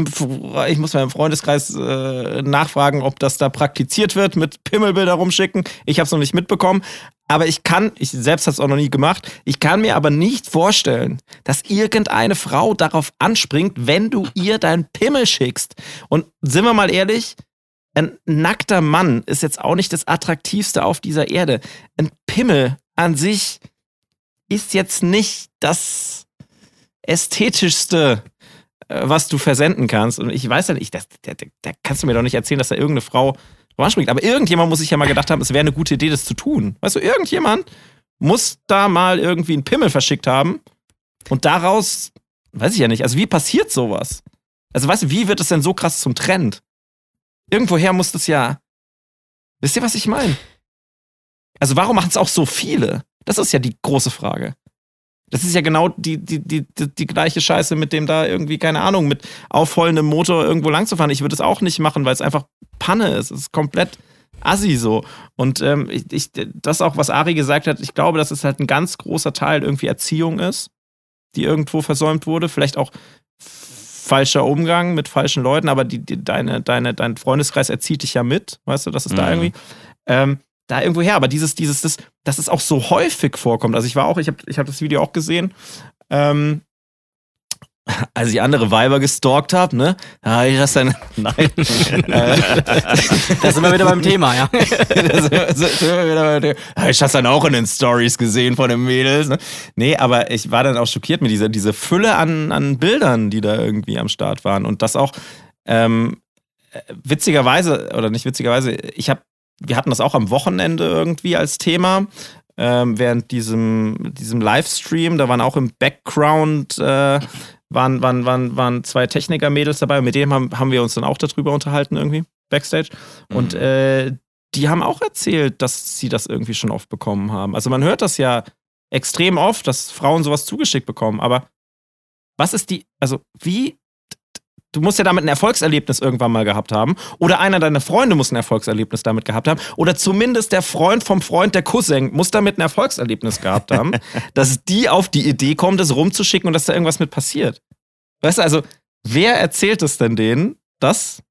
ich muss im Freundeskreis äh, nachfragen, ob das da praktiziert wird, mit Pimmelbilder rumschicken. Ich habe es noch nicht mitbekommen. Aber ich kann, ich selbst habe es auch noch nie gemacht, ich kann mir aber nicht vorstellen, dass irgendeine Frau darauf anspringt, wenn du ihr deinen Pimmel schickst. Und sind wir mal ehrlich, ein nackter Mann ist jetzt auch nicht das attraktivste auf dieser Erde. Ein Pimmel an sich ist jetzt nicht das ästhetischste, äh, was du versenden kannst. Und ich weiß ja nicht, da, kannst du mir doch nicht erzählen, dass da irgendeine Frau drauf anspringt. Aber irgendjemand muss sich ja mal gedacht haben, es wäre eine gute Idee, das zu tun. Weißt du, irgendjemand muss da mal irgendwie einen Pimmel verschickt haben. Und daraus, weiß ich ja nicht, also wie passiert sowas? Also weißt du, wie wird es denn so krass zum Trend? Irgendwoher muss das ja. Wisst ihr, was ich meine? Also warum machen es auch so viele? Das ist ja die große Frage. Das ist ja genau die, die, die, die, gleiche Scheiße mit dem da irgendwie, keine Ahnung, mit aufheulendem Motor irgendwo lang zu fahren. Ich würde es auch nicht machen, weil es einfach Panne ist. Es ist komplett assi so. Und ähm, ich, ich, das auch, was Ari gesagt hat, ich glaube, dass es halt ein ganz großer Teil irgendwie Erziehung ist, die irgendwo versäumt wurde. Vielleicht auch falscher Umgang mit falschen Leuten, aber die, die, deine, deine, dein Freundeskreis erzieht dich ja mit, weißt du, das ist da Mhm. irgendwie. Ähm, da irgendwo her, aber dieses, dieses, das, dass es auch so häufig vorkommt. Also ich war auch, ich habe ich hab das Video auch gesehen, ähm, als ich andere Weiber gestalkt habe, ne? Da hab ich das dann. Nein. äh, da sind wir wieder beim Thema, ja. das sind wir- sind wir wieder bei der- Hab ich das dann auch in den Stories gesehen von den Mädels. Ne? Nee, aber ich war dann auch schockiert mit dieser, dieser Fülle an, an Bildern, die da irgendwie am Start waren. Und das auch ähm, äh, witzigerweise, oder nicht witzigerweise, ich habe, wir hatten das auch am Wochenende irgendwie als Thema. Ähm, während diesem, diesem Livestream, da waren auch im Background äh, waren, waren, waren, waren zwei Techniker-Mädels dabei und mit denen haben, haben wir uns dann auch darüber unterhalten irgendwie, Backstage. Und Mhm. äh, die haben auch erzählt, dass sie das irgendwie schon oft bekommen haben. Also man hört das ja extrem oft, dass Frauen sowas zugeschickt bekommen. Aber was ist die, also wie, du musst ja damit ein Erfolgserlebnis irgendwann mal gehabt haben. Oder einer deiner Freunde muss ein Erfolgserlebnis damit gehabt haben. Oder zumindest der Freund vom Freund, der Cousin, muss damit ein Erfolgserlebnis gehabt haben, dass die auf die Idee kommen, das rumzuschicken und dass da irgendwas mit passiert. Weißt du, also, wer erzählt es denn denen, dass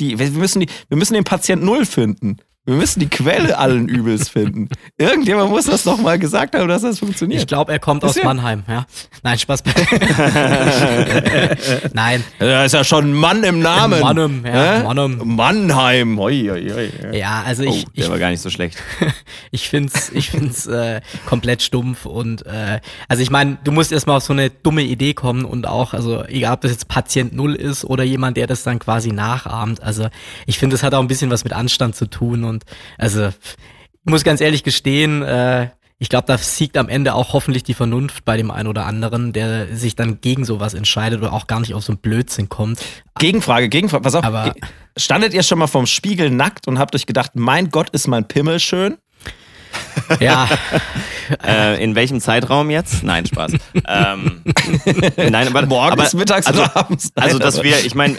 die, wir müssen, die, wir müssen den Patient Null finden. Wir müssen die Quelle allen Übels finden. Irgendjemand muss das doch mal gesagt haben, dass das Ich funktioniert. glaube, er kommt aus Mannheim, ja. Nein, Spaß. Nein, Da ist ja schon ein Mann im Namen. Mannheim, ja, Hä? Mannheim. Mannheim. Hoi, hoi, hoi. Ja, also Oh, ich, der ich, war gar nicht so schlecht. ich find's, ich find's äh, komplett stumpf und äh, also ich meine, du musst erstmal auf so eine dumme Idee kommen und auch, also egal ob das jetzt Patient Null ist oder jemand, der das dann quasi nachahmt. Also ich finde, das hat auch ein bisschen was mit Anstand zu tun und also ich muss ganz ehrlich gestehen, äh, ich glaube, da siegt am Ende auch hoffentlich die Vernunft bei dem einen oder anderen, der sich dann gegen sowas entscheidet oder auch gar nicht auf so einen Blödsinn kommt. Gegenfrage, Gegenfrage. Pass auf. Aber- Standet ihr schon mal vorm Spiegel nackt und habt euch gedacht, mein Gott, ist mein Pimmel schön? Ja, äh, in welchem Zeitraum jetzt? Nein, Spaß. ähm, nein, aber, Morgens, aber, mittags also, oder abends? Nein, Also, dass wir, ich meine,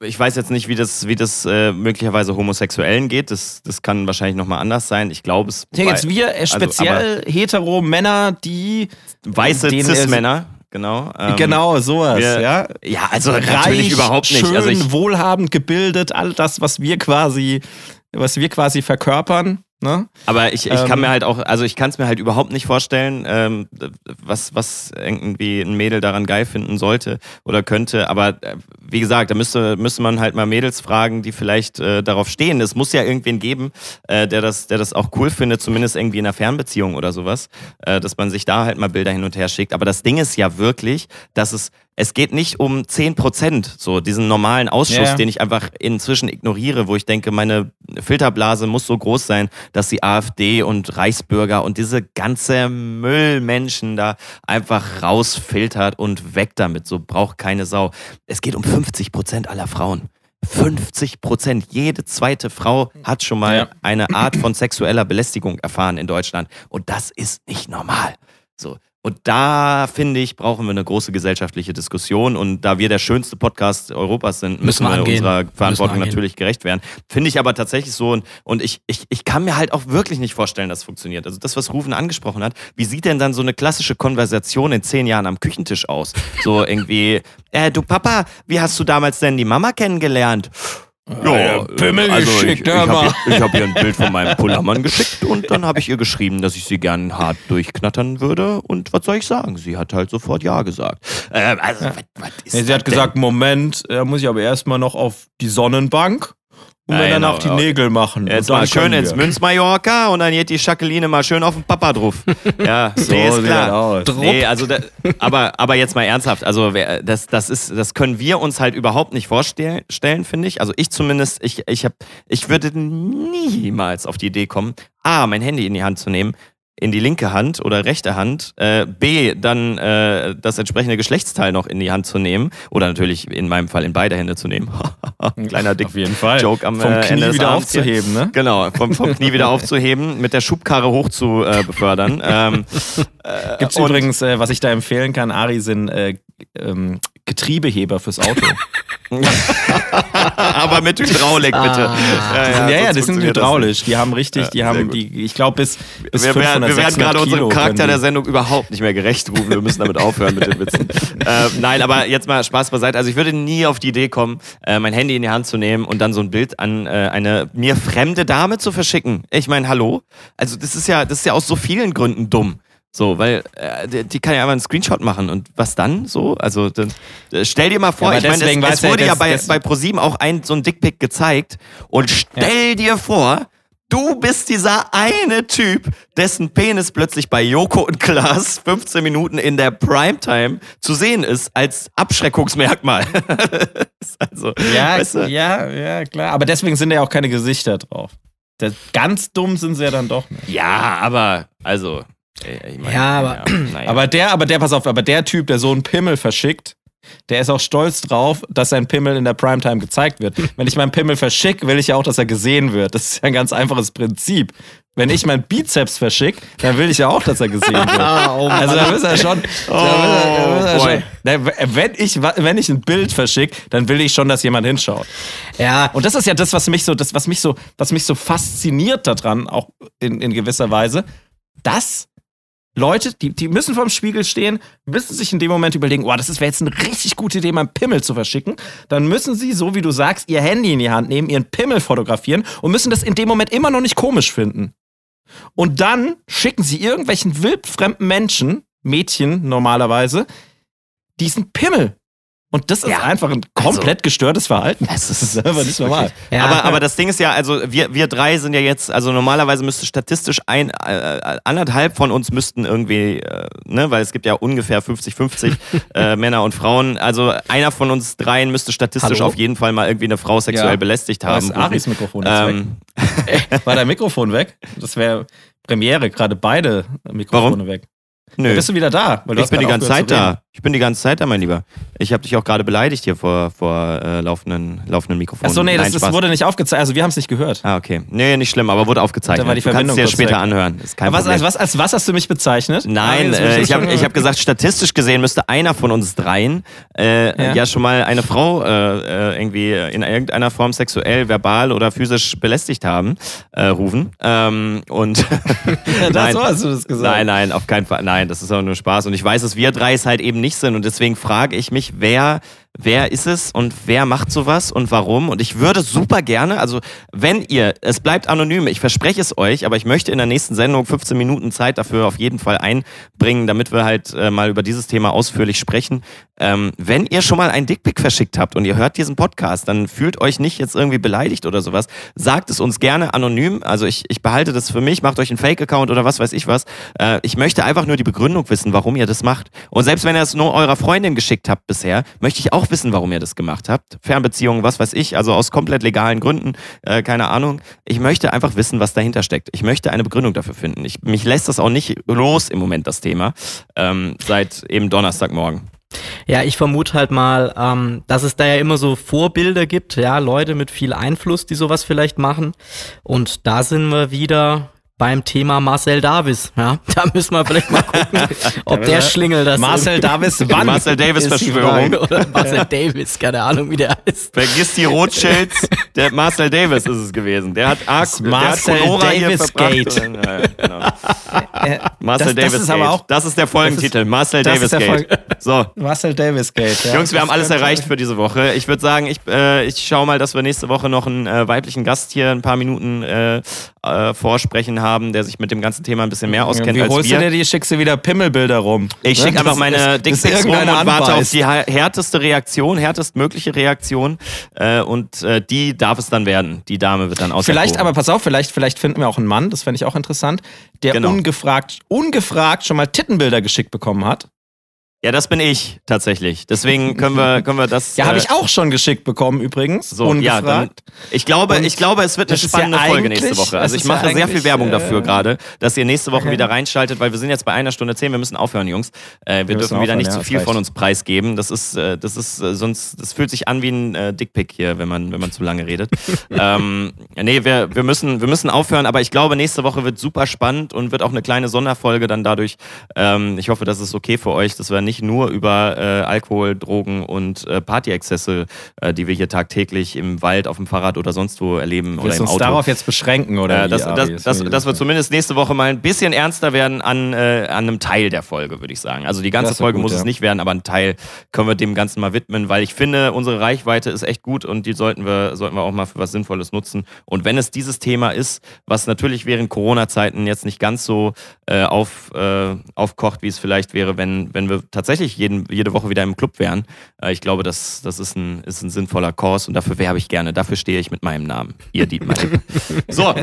ich weiß jetzt nicht, wie das, wie das äh, möglicherweise Homosexuellen geht. Das, das kann wahrscheinlich nochmal anders sein. Ich glaube es. Ja, jetzt wir, äh, also, speziell hetero Männer, die. Weiße er- Cis-Männer, genau. ähm, genau, sowas, wir- ja. Ja, also Reich, überhaupt nicht. Schön, also ich, wohlhabend, gebildet, all das, was wir quasi, was wir quasi verkörpern. Ne? Aber ich, ich Ähm, kann mir halt auch, also ich kann es mir halt überhaupt nicht vorstellen, ähm, was, was irgendwie ein Mädel daran geil finden sollte oder könnte. Aber äh, wie gesagt, da müsste, müsste man halt mal Mädels fragen, die vielleicht äh, darauf stehen. Es muss ja irgendwen geben, äh, der, das, der das auch cool findet, zumindest irgendwie in einer Fernbeziehung oder sowas, äh, dass man sich da halt mal Bilder hin und her schickt. Aber das Ding ist ja wirklich, dass es es geht nicht um 10 Prozent, so diesen normalen Ausschuss, Ja. den ich einfach inzwischen ignoriere, wo ich denke, meine Filterblase muss so groß sein, dass die AfD und Reichsbürger und diese ganze Müllmenschen da einfach rausfiltert und weg damit. So braucht keine Sau. Es geht um 50 Prozent aller Frauen. 50 Prozent. Jede zweite Frau hat schon mal Ja. eine Art von sexueller Belästigung erfahren in Deutschland. Und das ist nicht normal. So. Und da, finde ich, brauchen wir eine große gesellschaftliche Diskussion. Und da wir der schönste Podcast Europas sind, müssen, Müssen wir angehen. unserer Verantwortung natürlich gerecht werden. Finde ich aber tatsächlich so. Und, und ich, ich, ich kann mir halt auch wirklich nicht vorstellen, dass es funktioniert. Also das, was Rufen angesprochen hat, wie sieht denn dann so eine klassische Konversation in zehn Jahren am Küchentisch aus? So irgendwie, äh, du Papa, wie hast du damals denn die Mama kennengelernt? Ja, Pimmel also geschickt, ich, ich hör habe mal. ihr, ich hab ihr ein Bild von meinem Pullermann geschickt und dann habe ich ihr geschrieben, dass ich sie gern hart durchknattern würde. Und was soll ich sagen? Sie hat halt sofort Ja gesagt. Ähm, also, was, was ist Nee, sie hat gesagt, Moment, da muss ich aber erstmal noch auf die Sonnenbank und genau, danach die. Nägel machen. Jetzt dann mal schön ins wir. Münz Mallorca und dann geht die Jacqueline mal schön auf den Papa drauf. Ja, So nee, ist klar. Nee, also da, aber, aber jetzt mal ernsthaft, also das, das ist, das können wir uns halt überhaupt nicht vorstellen, stellen, finde ich. Also ich zumindest, ich, ich hab, ich würde niemals auf die Idee kommen, A, mein Handy in die Hand zu nehmen, in die linke Hand oder rechte Hand, äh, B, dann äh, das entsprechende Geschlechtsteil noch in die Hand zu nehmen oder natürlich in meinem Fall in beide Hände zu nehmen. Kleiner Dick Auf jeden Fall. Joke am Vom äh, Knie Ende wieder aufzuheben, ne? Genau, vom, vom Knie wieder aufzuheben, mit der Schubkarre hoch zu äh, befördern. Ähm, Gibt's und- übrigens, äh, was ich da empfehlen kann, Ari, sind äh, ähm, Getriebeheber fürs Auto. aber mit Hydraulik bitte. Ah. ja, ja, sonst die sind hydraulisch. Die haben richtig, Ja, die haben die, ich glaube, bis, bis wir, 500, werden, wir werden 600 gerade unserem Charakter der. Sendung überhaupt nicht mehr gerecht rufen. Wir müssen damit aufhören mit den Witzen. äh, nein, aber jetzt mal Spaß beiseite. Also ich würde nie auf die Idee kommen, äh, mein Handy in die Hand zu nehmen und dann so ein Bild an äh, eine mir fremde Dame zu verschicken. Ich meine, hallo? Also das ist ja, das ist ja aus so vielen Gründen dumm. So, weil äh, die, die kann ja einfach einen Screenshot machen und was dann so? Also dann, äh, stell dir mal vor, Ja, ich meine, es, es wurde ja das- bei, das- bei ProSieben auch ein so ein Dickpick gezeigt und stell dir vor, Du bist dieser eine Typ, dessen Penis plötzlich bei Joko und Klaas 15 Minuten in der Primetime zu sehen ist als Abschreckungsmerkmal. Also, Ja, weißt du? ja, ja, klar. Aber deswegen sind ja auch keine Gesichter drauf. Das, ganz dumm sind sie ja dann doch nicht. ja, aber also. Ich mein, Ja, aber- naja. Aber der, aber der, pass auf, aber der Typ, der so einen Pimmel verschickt, der ist auch stolz drauf, dass sein Pimmel in der Primetime gezeigt wird. Wenn ich meinen Pimmel verschicke, will ich ja auch, dass er gesehen wird. Das ist ja ein ganz einfaches Prinzip. Wenn ich meinen Bizeps verschicke, dann will ich ja auch, dass er gesehen wird. Also da ist er schon. Da ist er, er boy. schon wenn, ich, wenn ich ein Bild verschicke, dann will ich schon, dass jemand hinschaut. Ja, Und das ist ja das, was mich so, das, was mich so, was mich so fasziniert daran, auch in, in gewisser Weise, dass Leute, die, die müssen vorm Spiegel stehen, müssen sich in dem Moment überlegen, oh, das wäre jetzt eine richtig gute Idee, meinen Pimmel zu verschicken. Dann müssen sie, so wie du sagst, ihr Handy in die Hand nehmen, ihren Pimmel fotografieren und müssen das in dem Moment immer noch nicht komisch finden. Und dann schicken sie irgendwelchen wildfremden Menschen, Mädchen normalerweise, diesen Pimmel. Und das ist Ja. einfach ein komplett gestörtes Verhalten. Das Das ist einfach nicht normal. ja. aber, aber das Ding ist ja, also wir, wir drei sind ja jetzt, also normalerweise müsste statistisch ein, äh, anderthalb von uns müssten irgendwie, äh, ne, weil es gibt ja ungefähr 50-50 äh, Männer und Frauen. Also einer von uns dreien müsste statistisch Hallo? auf jeden Fall mal irgendwie eine Frau sexuell Ja. belästigt haben. ist Aris Mikrofon Ähm, weg. War dein Mikrofon weg? Das wäre Premiere, gerade beide Mikrofone Warum? weg. nö. Bist du wieder da? Weil du Ich bin die ganze Zeit da. Ich bin die ganze Zeit da, mein Lieber. Ich habe dich auch gerade beleidigt hier vor, vor äh, laufenden, laufenden Mikrofonen. Achso, nee, das, Nein, das Spaß. wurde nicht aufgezeichnet. Also wir haben es nicht gehört. Ah, okay. Nee, nicht schlimm, aber wurde aufgezeichnet. Da war die du kannst Verbindung es dir später weg. anhören. Ist kein was, als, was, als was hast du mich bezeichnet? Nein, Ah, äh, ich das habe hab gesagt, statistisch gesehen müsste einer von uns dreien äh, ja. Ja. schon mal eine Frau äh, äh, irgendwie in irgendeiner Form sexuell, verbal oder physisch belästigt haben, äh, rufen. Ähm, und Ja, das nein, so hast du das gesagt. nein, nein, auf keinen Fall. Nein, das ist auch nur Spaß. Und ich weiß, dass wir drei es halt eben nicht sind. Und deswegen frage ich mich, wer wer ist es und wer macht sowas und warum. Und ich würde super gerne, also wenn ihr, es bleibt anonym, ich verspreche es euch, aber ich möchte in der nächsten Sendung 15 Minuten Zeit dafür auf jeden Fall einbringen, damit wir halt äh, mal über dieses Thema ausführlich sprechen. Ähm, wenn ihr schon mal ein Dickpick verschickt habt und ihr hört diesen Podcast, dann fühlt euch nicht jetzt irgendwie beleidigt oder sowas. Sagt es uns gerne anonym. Also ich, ich behalte das für mich, macht euch einen Fake-Account oder was weiß ich was. Äh, ich möchte einfach nur die Begründung wissen, warum ihr das macht. Und selbst wenn ihr es nur eurer Freundin geschickt habt bisher, möchte ich auch wissen, warum ihr das gemacht habt. Fernbeziehungen, was weiß ich, also aus komplett legalen Gründen, äh, keine Ahnung. Ich möchte einfach wissen, was dahinter steckt. Ich möchte eine Begründung dafür finden. Ich, mich lässt das auch nicht los im Moment, das Thema, ähm, seit eben Donnerstagmorgen. Ja, ich vermute halt mal, ähm, dass es da ja immer so Vorbilder gibt, ja, Leute mit viel Einfluss, die sowas vielleicht machen. Und da sind wir wieder beim Thema Marcel Davis. Ja, da müssen wir vielleicht mal gucken, ob der Schlingel das Marcel ist. Davis, wann Marcel Davis ist Verschwörung. Oder Marcel Davis, keine Ahnung, wie der heißt. Vergiss die Rothschilds, der Marcel Davis ist es gewesen. Der hat Arc, Das Marcel der hat Davis. Gate. Und, äh, genau. Äh, Marcel das, Davis das ist Gate. aber auch das ist der Folgentitel. Marcel das Davis ist der Gate. So. Marcel Davis Gate. Ja. Jungs, wir Das haben alles erreicht für diese Woche. Ich würde sagen, ich, äh, ich schaue mal, dass wir nächste Woche noch einen äh, weiblichen Gast hier ein paar Minuten äh, äh, vorsprechen haben, der sich mit dem ganzen Thema ein bisschen mehr auskennt Wie als holst wir. du dir die? Schickst du wieder Pimmelbilder rum? Ich Ne? schicke einfach Das- meine Dickpics rum und irgendeiner warte auf die härteste Reaktion, härtestmögliche Reaktion. Äh, und äh, die darf es dann werden. Die Dame wird dann auserkoren. Vielleicht, aber pass auf, vielleicht, vielleicht finden wir auch einen Mann, das fände ich auch interessant, der Genau. ungefragt, ungefragt schon mal Tittenbilder geschickt bekommen hat. Ja, das bin ich tatsächlich. Deswegen können wir, können wir das. Ja, habe äh, ich auch schon geschickt bekommen übrigens. So, ungefragt. ja, dann, ich glaube, Und ich glaube, es wird eine ist ja spannende Folge nächste Woche. Also ich ist ja mache sehr viel Werbung äh, dafür gerade, dass ihr nächste Woche okay. wieder reinschaltet, weil wir sind jetzt bei einer Stunde zehn. Wir müssen aufhören, Jungs. Äh, wir, müssen dürfen wieder aufhören, nicht zu viel von uns preisgeben. Das ist, äh, das ist äh, sonst, das fühlt sich an wie ein äh, Dickpick hier, wenn man, wenn man zu lange redet. ähm, nee, wir, wir müssen, wir müssen aufhören. Aber ich glaube, nächste Woche wird super spannend und wird auch eine kleine Sonderfolge dann dadurch. Ähm, ich hoffe, das ist okay für euch, dass wir nicht nur über äh, Alkohol, Drogen und äh, Partyexzesse, äh, die wir hier tagtäglich im Wald, auf dem Fahrrad oder sonst wo erleben oder Willst du im uns Auto. darauf jetzt beschränken oder Äh, Das dass, finde ich dass wir super. zumindest nächste Woche mal ein bisschen ernster werden an, äh, an einem Teil der Folge, würde ich sagen. Also die ganze Das Folge gut, muss ja. es nicht werden, aber ein Teil können wir dem Ganzen mal widmen, weil ich finde, unsere Reichweite ist echt gut und die sollten wir, sollten wir auch mal für was Sinnvolles nutzen. Und wenn es dieses Thema ist, was natürlich während Corona-Zeiten jetzt nicht ganz so äh, auf, äh, aufkocht, wie es vielleicht wäre, wenn, wenn wir tatsächlich jeden, jede Woche wieder im Club wären, äh, ich glaube, das, das ist, ein, ist ein sinnvoller Kurs und dafür werbe ich gerne. Dafür stehe ich mit meinem Namen. Ihr Dietmar. so,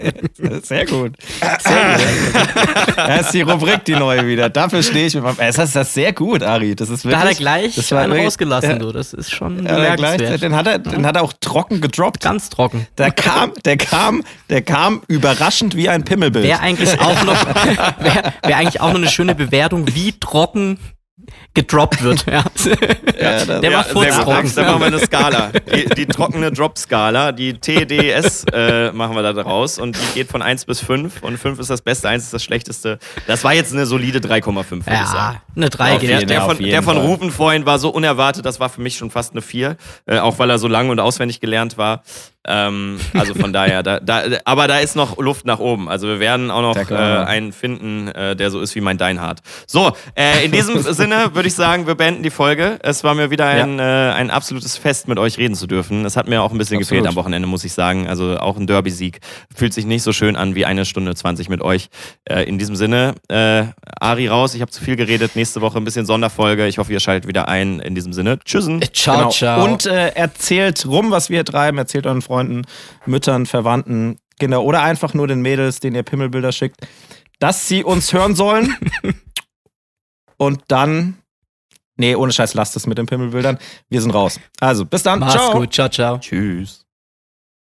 Sehr gut. Sehr gut. Das ist die Rubrik, die neue wieder. Dafür stehe ich mit meinem. Das ist das sehr gut, Ari. Das ist wirklich, Da hat er gleich das war einen wirklich- rausgelassen, Ja. du. Das ist schon Ja, gleich, den, hat er, den hat er auch trocken gedroppt. Ganz trocken. Der kam, der kam, der kam überraschend wie ein Pimmelbild. Wäre eigentlich auch noch, wäre wär eigentlich auch noch eine schöne Bewertung, wie trocken gedroppt wird. Ja. Ja, das- Der ja, war furztrocken. Dann machen wir eine Skala. Die, die trockene Drop-Skala, die TDS äh, machen wir da draus und die geht von 1 bis 5 und 5 ist das Beste, 1 ist das Schlechteste. Das war jetzt eine solide 3,5, würde ich sagen. Ja, eine 3 Auf geht. Der, der, von, der von. Rufen vorhin war so unerwartet, das war für mich schon fast eine 4, äh, auch weil er so lang und auswendig gelernt war. Ähm, also von daher, da, da, aber da ist noch Luft nach oben. Also wir werden auch noch Ja, äh, einen finden, äh, der so ist wie mein Deinhard. So, äh, in diesem Sinne würde ich sagen, wir beenden die Folge. Es war mir wieder ein, äh, ein absolutes Fest, mit euch reden zu dürfen. Es hat mir auch ein bisschen Absolut. gefehlt am Wochenende, muss ich sagen. Also auch ein Derby-Sieg fühlt sich nicht so schön an wie eine Stunde 20 mit euch. Äh, in diesem Sinne, äh, Ari raus, ich habe zu viel geredet. Nächste Woche ein bisschen Sonderfolge. Ich hoffe, ihr schaltet wieder ein. In diesem Sinne, tschüssen. Ciao, Genau. ciao. Und äh, erzählt rum, was wir hier treiben. Erzählt euren Freunden, Müttern, Verwandten, Kinder oder einfach nur den Mädels, denen ihr Pimmelbilder schickt, dass sie uns hören sollen. Und dann. Nee, ohne Scheiß, lasst es mit den Pimmelbildern. Wir sind raus. Also, bis dann. Mach's Ciao. gut. Ciao, ciao. Tschüss.